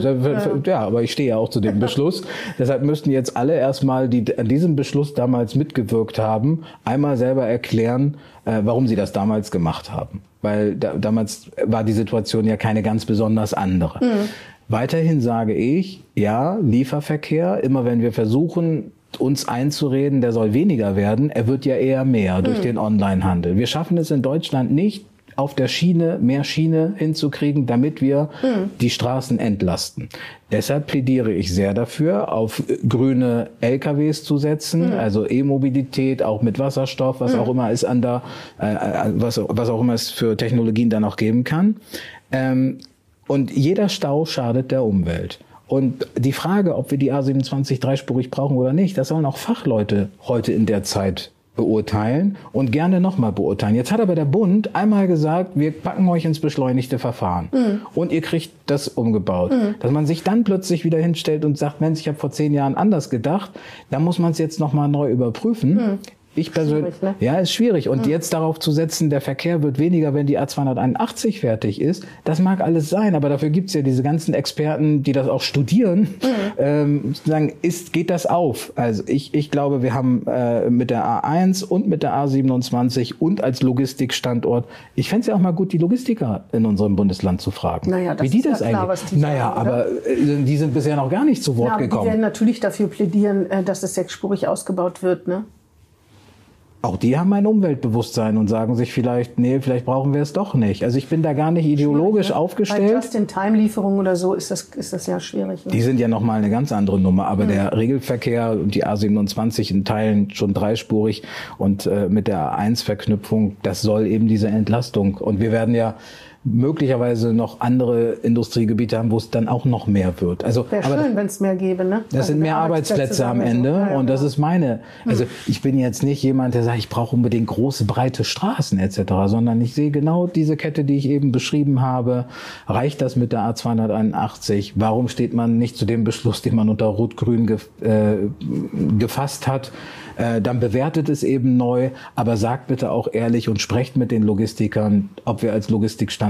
ja, aber ich stehe ja auch zu dem (laughs) Beschluss. Deshalb müssten jetzt alle erstmal, die an diesem Beschluss damals mitgewirkt haben, einmal selber erklären, äh, warum sie das damals gemacht haben. Weil da, damals war die Situation ja keine ganz besonders andere. Mhm. Weiterhin sage ich, ja, Lieferverkehr, immer wenn wir versuchen, uns einzureden, der soll weniger werden. Er wird ja eher mehr durch mhm. den Onlinehandel. Wir schaffen es in Deutschland nicht, auf der Schiene mehr Schiene hinzukriegen, damit wir mhm. die Straßen entlasten. Deshalb plädiere ich sehr dafür, auf grüne LKWs zu setzen, mhm. also E-Mobilität, auch mit Wasserstoff, was mhm. auch immer es an der, äh, äh, was, was auch immer es für Technologien da noch geben kann. Ähm, und jeder Stau schadet der Umwelt. Und die Frage, ob wir die A27 dreispurig brauchen oder nicht, das sollen auch Fachleute heute in der Zeit beurteilen und gerne nochmal beurteilen. Jetzt hat aber der Bund einmal gesagt, wir packen euch ins beschleunigte Verfahren mhm. und ihr kriegt das umgebaut. Mhm. Dass man sich dann plötzlich wieder hinstellt und sagt, Mensch, ich habe vor zehn Jahren anders gedacht, da muss man es jetzt nochmal neu überprüfen. Mhm. Ich persönlich, ne? ja, ist schwierig. Und mhm. jetzt darauf zu setzen, der Verkehr wird weniger, wenn die A281 fertig ist, das mag alles sein, aber dafür gibt's ja diese ganzen Experten, die das auch studieren, mhm. ähm, sagen, ist, geht das auf? Also ich, ich glaube, wir haben äh, mit der A1 und mit der A27 und als Logistikstandort, ich fände es ja auch mal gut, die Logistiker in unserem Bundesland zu fragen. Naja, das wie die ist das ja klar, was die Naja, sagen, aber äh, die sind bisher noch gar nicht zu Wort ja, gekommen. Die werden natürlich dafür plädieren, äh, dass es sechsspurig ausgebaut wird, ne? Auch die haben ein Umweltbewusstsein und sagen sich vielleicht, nee, vielleicht brauchen wir es doch nicht. Also ich bin da gar nicht ideologisch ne? aufgestellt. Bei Just-in-Time-Lieferungen oder so ist das, ist das ja schwierig. Ne? Die sind ja nochmal eine ganz andere Nummer. Aber mhm. der Regelverkehr und die A27 in Teilen schon dreispurig und äh, mit der A1-Verknüpfung, das soll eben diese Entlastung. Und wir werden ja möglicherweise noch andere Industriegebiete haben, wo es dann auch noch mehr wird. Also Wäre schön, wenn es mehr gäbe, ne? Das Also sind mehr Arbeitsplätze, am Ende Ja, ja, und das ja. ist meine. Also ich bin jetzt nicht jemand, der sagt, ich brauche unbedingt große, breite Straßen etc., sondern ich sehe genau diese Kette, die ich eben beschrieben habe. Reicht das mit der A281? Warum steht man nicht zu dem Beschluss, den man unter Rot-Grün gef äh, gefasst hat? Äh, dann bewertet es eben neu, aber sagt bitte auch ehrlich und sprecht mit den Logistikern, ob wir als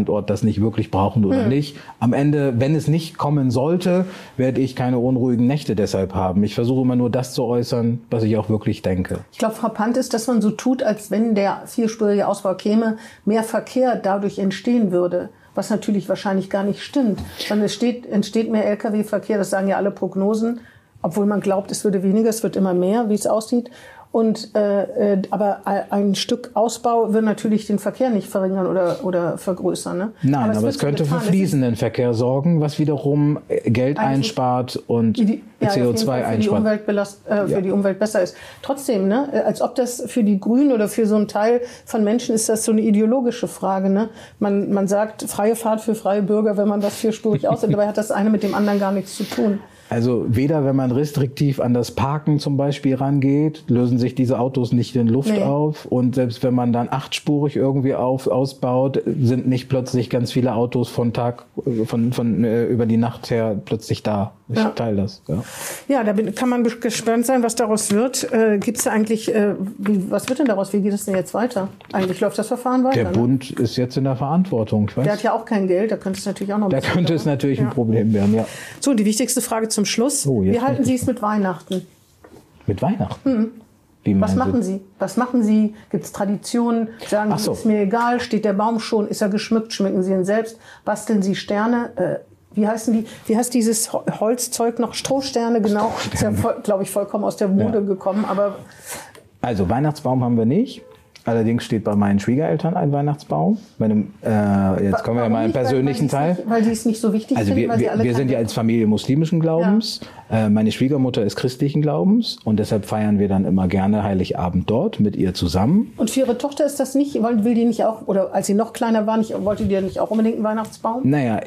Logistikstandort das nicht wirklich brauchen oder nicht. Am Ende, wenn es nicht kommen sollte, werde ich keine unruhigen Nächte deshalb haben. Ich versuche immer nur das zu äußern, was ich auch wirklich denke. Ich glaube, frappant ist, dass man so tut, als wenn der vierspurige Ausbau käme, mehr Verkehr dadurch entstehen würde. Was natürlich wahrscheinlich gar nicht stimmt. Sondern es steht, entsteht mehr Lkw-Verkehr, das sagen ja alle Prognosen. Obwohl man glaubt, es würde weniger, es wird immer mehr, wie es aussieht. Und, äh, äh, aber ein Stück Ausbau wird natürlich den Verkehr nicht verringern oder, oder vergrößern. Ne? Nein, aber, es so könnte getan. für Es fließenden Verkehr sorgen, was wiederum äh, Geld einspart und die, ja, auf jeden CO2 Fall für die, einspart. Umwelt belast, äh, für Ja. die Umwelt besser ist. Trotzdem, ne, als ob das für die Grünen oder für so einen Teil von Menschen ist das so eine ideologische Frage. Ne? Man, man sagt freie Fahrt für freie Bürger, wenn man das vierspurig aussieht. Dabei hat das eine mit dem anderen gar nichts zu tun. Also weder wenn man restriktiv an das Parken zum Beispiel rangeht, lösen sich diese Autos nicht in Luft Nee. auf. Und selbst wenn man dann achtspurig irgendwie auf, ausbaut, sind nicht plötzlich ganz viele Autos von Tag, von, von äh, über die Nacht her plötzlich da. Ich Ja. teile das. Ja. Ja, da bin, kann man gespannt sein, was daraus wird. Äh, Gibt es eigentlich, äh, wie, was wird denn daraus? Wie geht es denn jetzt weiter? Eigentlich läuft das Verfahren weiter. Der ne? Bund ist jetzt in der Verantwortung. Ich weiß, Der hat ja auch kein Geld, da könnte es natürlich auch noch ein da könnte es natürlich Ja. ein Problem werden. Ja. So, die wichtigste Frage zum Schluss. Oh, Wie halten. Sie es mit Weihnachten? Mit Weihnachten. Wie Hm. Was machen Sie? Was machen Sie? Gibt es Traditionen? Sagen Sie, so. ist mir egal, steht der Baum schon, ist er geschmückt, schmücken Sie ihn selbst, basteln Sie Sterne? Äh, wie heißen die? Wie heißt dieses Ho- Holzzeug noch? Strohsterne, genau. Ist ja, glaube ich, vollkommen aus der Mode Ja. gekommen, aber Also Weihnachtsbaum haben wir nicht. Allerdings steht bei meinen Schwiegereltern ein Weihnachtsbaum. Bei einem, äh, jetzt kommen wir warum mal im? Weil- persönlichen weil Teil. Nicht, weil die es nicht so wichtig Also finden, wir, weil sie wir, alle wir sind ja als Familie muslimischen Glaubens. Äh, meine Schwiegermutter ist christlichen Glaubens und deshalb feiern wir dann immer gerne Heiligabend dort mit ihr zusammen. Und für Ihre Tochter ist das nicht, will will die nicht auch, oder als sie noch kleiner war, nicht, wollte die ja nicht auch unbedingt einen Weihnachtsbaum? Naja,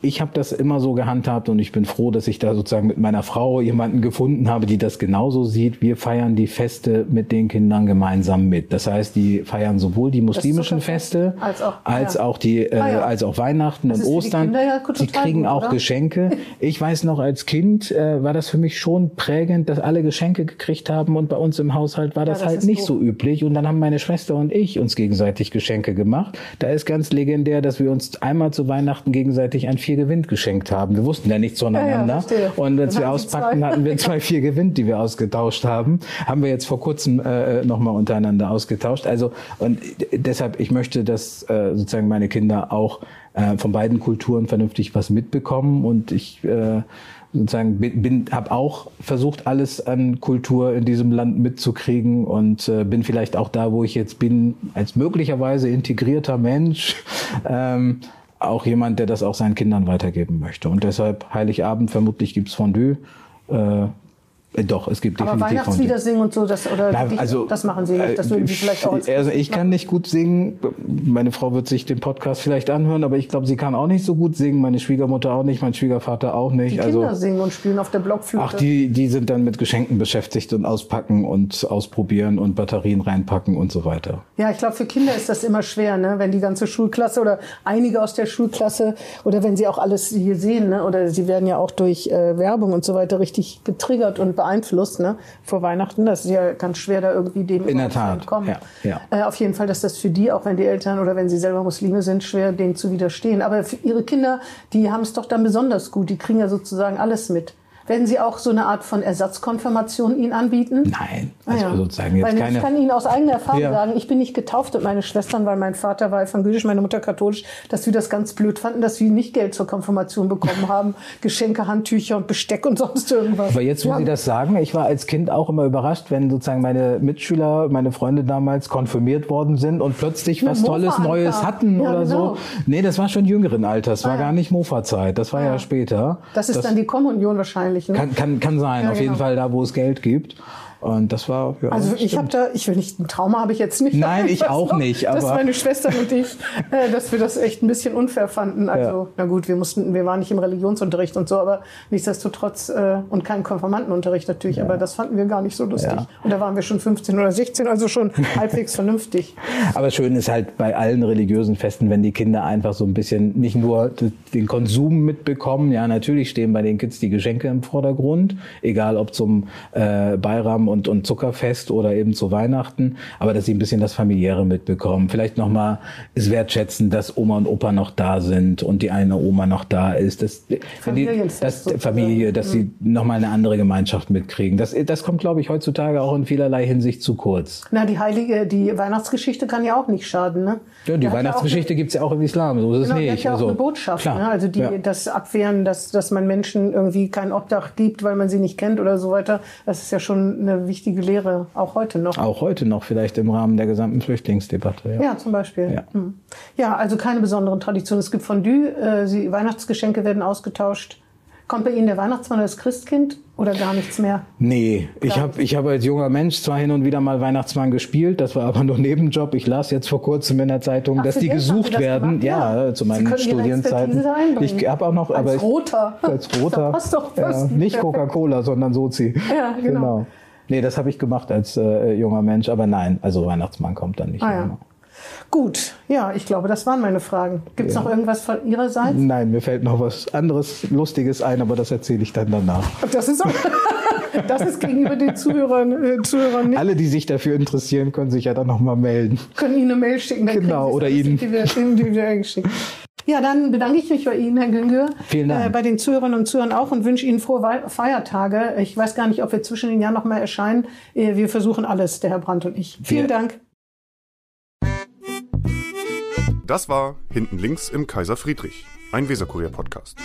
ich habe das immer so gehandhabt und ich bin froh, dass ich da sozusagen mit meiner Frau jemanden gefunden habe, die das genauso sieht. Wir feiern die Feste mit den Kindern gemeinsam mit. Das heißt, die feiern sowohl die muslimischen Feste als auch- als ja. auch die äh, Ah, ja. als auch Weihnachten Das und die Ostern. Kinder ja die total kriegen gut, auch oder? Geschenke. (laughs) Ich weiß noch als Kind äh, war das für mich schon prägend, dass alle Geschenke gekriegt haben und bei uns im Haushalt war das, das halt nicht so üblich und dann haben meine Schwester und ich uns gegenseitig Geschenke gemacht. Da ist ganz legendär, dass wir uns einmal zu Weihnachten gegenseitig ein vier gewinnt geschenkt haben. Wir wussten ja nichts voneinander verstehe. und als Dann wir auspackten, hatten wir zwei vier gewinnt, die wir ausgetauscht haben. Haben wir jetzt vor kurzem äh, nochmal untereinander ausgetauscht. Also und deshalb, ich möchte, dass äh, sozusagen meine Kinder auch äh, von beiden Kulturen vernünftig was mitbekommen und ich äh, sozusagen bin, bin habe auch versucht alles an Kultur in diesem Land mitzukriegen und äh, bin vielleicht auch da, wo ich jetzt bin, als möglicherweise integrierter Mensch ähm, auch jemand, der das auch seinen Kindern weitergeben möchte. Und deshalb Heiligabend vermutlich gibt's Fondue. Äh, doch, es gibt Aber definitiv Fondue. Weihnachtslieder singen und so, das, oder Na, Gedichte, also, das machen Sie nicht. Das würden Sie äh, vielleicht auch als Also ich kann nicht gut singen. Meine Frau wird sich den Podcast vielleicht anhören, aber ich glaube, sie kann auch nicht so gut singen. Meine Schwiegermutter auch nicht, mein Schwiegervater auch nicht. die also Kinder singen und spielen auf der Blockflöte. Ach, die, die sind dann mit Geschenken beschäftigt und auspacken und ausprobieren und Batterien reinpacken und so weiter. Ja, ich glaube, für Kinder ist das immer schwer, ne? wenn die ganze Schulklasse oder einige aus der Schulklasse oder wenn sie auch alles hier sehen, ne? oder sie werden ja auch durch äh, Werbung und so weiter richtig getriggert und beeinflusst ne? vor Weihnachten. Das ist ja ganz schwer, da irgendwie dem In der Tat, entkommen. ja, ja. Äh, auf jeden Fall, dass das für die, auch wenn die Eltern oder wenn sie selber Muslime sind, schwer dem zu widerstehen. Aber für ihre Kinder, die haben es doch dann besonders gut. Die kriegen ja sozusagen alles mit. Werden Sie auch so eine Art von Ersatzkonfirmation ihnen anbieten? Nein, Ah also ja. sozusagen jetzt weil keine. Ich kann Ihnen aus eigener Erfahrung Ja. sagen, ich bin nicht getauft und meine Schwestern, weil mein Vater war evangelisch, meine Mutter katholisch, dass wir das ganz blöd fanden, dass wir nicht Geld zur Konfirmation bekommen (laughs) haben. Geschenke, Handtücher und Besteck und sonst irgendwas. Aber jetzt, wo Ja. Sie das sagen, ich war als Kind auch immer überrascht, wenn sozusagen meine Mitschüler, meine Freunde damals konfirmiert worden sind und plötzlich was Tolles Mofa Neues ankam. hatten Ja, oder genau. so. Nee, das war schon jüngeren Alters, war Ah, gar nicht Mofa-Zeit, das war ja, später. Das ist dann die Kommunion wahrscheinlich. Ne? Kann, kann, kann sein, Ja, auf jeden genau. Fall da, wo es Geld gibt. Und das war ja, also ich habe da, ich will nicht ein Trauma habe ich jetzt nicht. Nein, ich (laughs) auch noch, nicht. Aber dass meine Schwester und ich, (laughs) äh, dass wir das echt ein bisschen unfair fanden. Also ja. na gut, wir mussten, wir waren nicht im Religionsunterricht und so, aber nichtsdestotrotz äh, und kein Konfirmandenunterricht natürlich. Ja. Aber das fanden wir gar nicht so lustig. Und da waren wir schon 15 oder 16, also schon (laughs) halbwegs vernünftig. Aber schön ist halt bei allen religiösen Festen, wenn die Kinder einfach so ein bisschen nicht nur den Konsum mitbekommen. Ja, natürlich stehen bei den Kids die Geschenke im Vordergrund, egal ob zum äh, Bayram und, und Zuckerfest oder eben zu Weihnachten, aber dass sie ein bisschen das Familiäre mitbekommen. Vielleicht nochmal es wertschätzen, dass Oma und Opa noch da sind und die eine Oma noch da ist. Das, die, das Familie, dass sie mhm. nochmal eine andere Gemeinschaft mitkriegen. Das, das kommt, glaube ich, heutzutage auch in vielerlei Hinsicht zu kurz. Na, die heilige, die Weihnachtsgeschichte kann ja auch nicht schaden, ne? Ja, die Weihnachtsgeschichte ja gibt's ja auch im Islam, so ist genau, es nicht. Ja auch also, eine Botschaft, ne? also die, ja. das Abwehren, dass, dass man Menschen irgendwie kein Obdach gibt, weil man sie nicht kennt oder so weiter. Das ist ja schon eine wichtige Lehre, auch heute noch. Auch heute noch, vielleicht im Rahmen der gesamten Flüchtlingsdebatte. Ja, ja zum Beispiel. Ja. Hm. ja, also keine besonderen Traditionen. Es gibt Fondue, äh, sie, Weihnachtsgeschenke werden ausgetauscht. Kommt bei Ihnen der Weihnachtsmann oder das Christkind oder gar nichts mehr? Nee, ich habe ich hab als junger Mensch zwar hin und wieder mal Weihnachtsmann gespielt, das war aber (laughs) nur Nebenjob. Ich las jetzt vor kurzem in der Zeitung, Ach, dass die gesucht werden. Ja, ja, zu meinen Studienzeiten. Ich habe auch noch, als aber roter. als (laughs) roter. Ja, nicht Coca-Cola, sondern Sozi. Ja, genau. genau. Nee, das habe ich gemacht als äh, junger Mensch, aber nein, also Weihnachtsmann kommt dann nicht ah, mehr. Ja. Gut, ja, ich glaube, das waren meine Fragen. Gibt es ja. noch irgendwas von Ihrer Seite? Nein, mir fällt noch was anderes Lustiges ein, aber das erzähle ich dann danach. Das ist, auch, (laughs) das ist gegenüber den Zuhörern, äh, Zuhörern nicht. Alle, die sich dafür interessieren, können sich ja dann nochmal melden. Können Ihnen eine Mail schicken. Dann genau, oder Ihnen. Ja, dann bedanke ich mich bei Ihnen, Herr Güngör. Vielen Dank. Äh, bei den Zuhörern und Zuhörern auch und wünsche Ihnen frohe Feiertage. Ich weiß gar nicht, ob wir zwischen den Jahren noch mal erscheinen. Äh, wir versuchen alles, der Herr Brandt und ich. Vielen ja. Dank. Das war Hinten links im Kaiser Friedrich, ein Weserkurier-Podcast.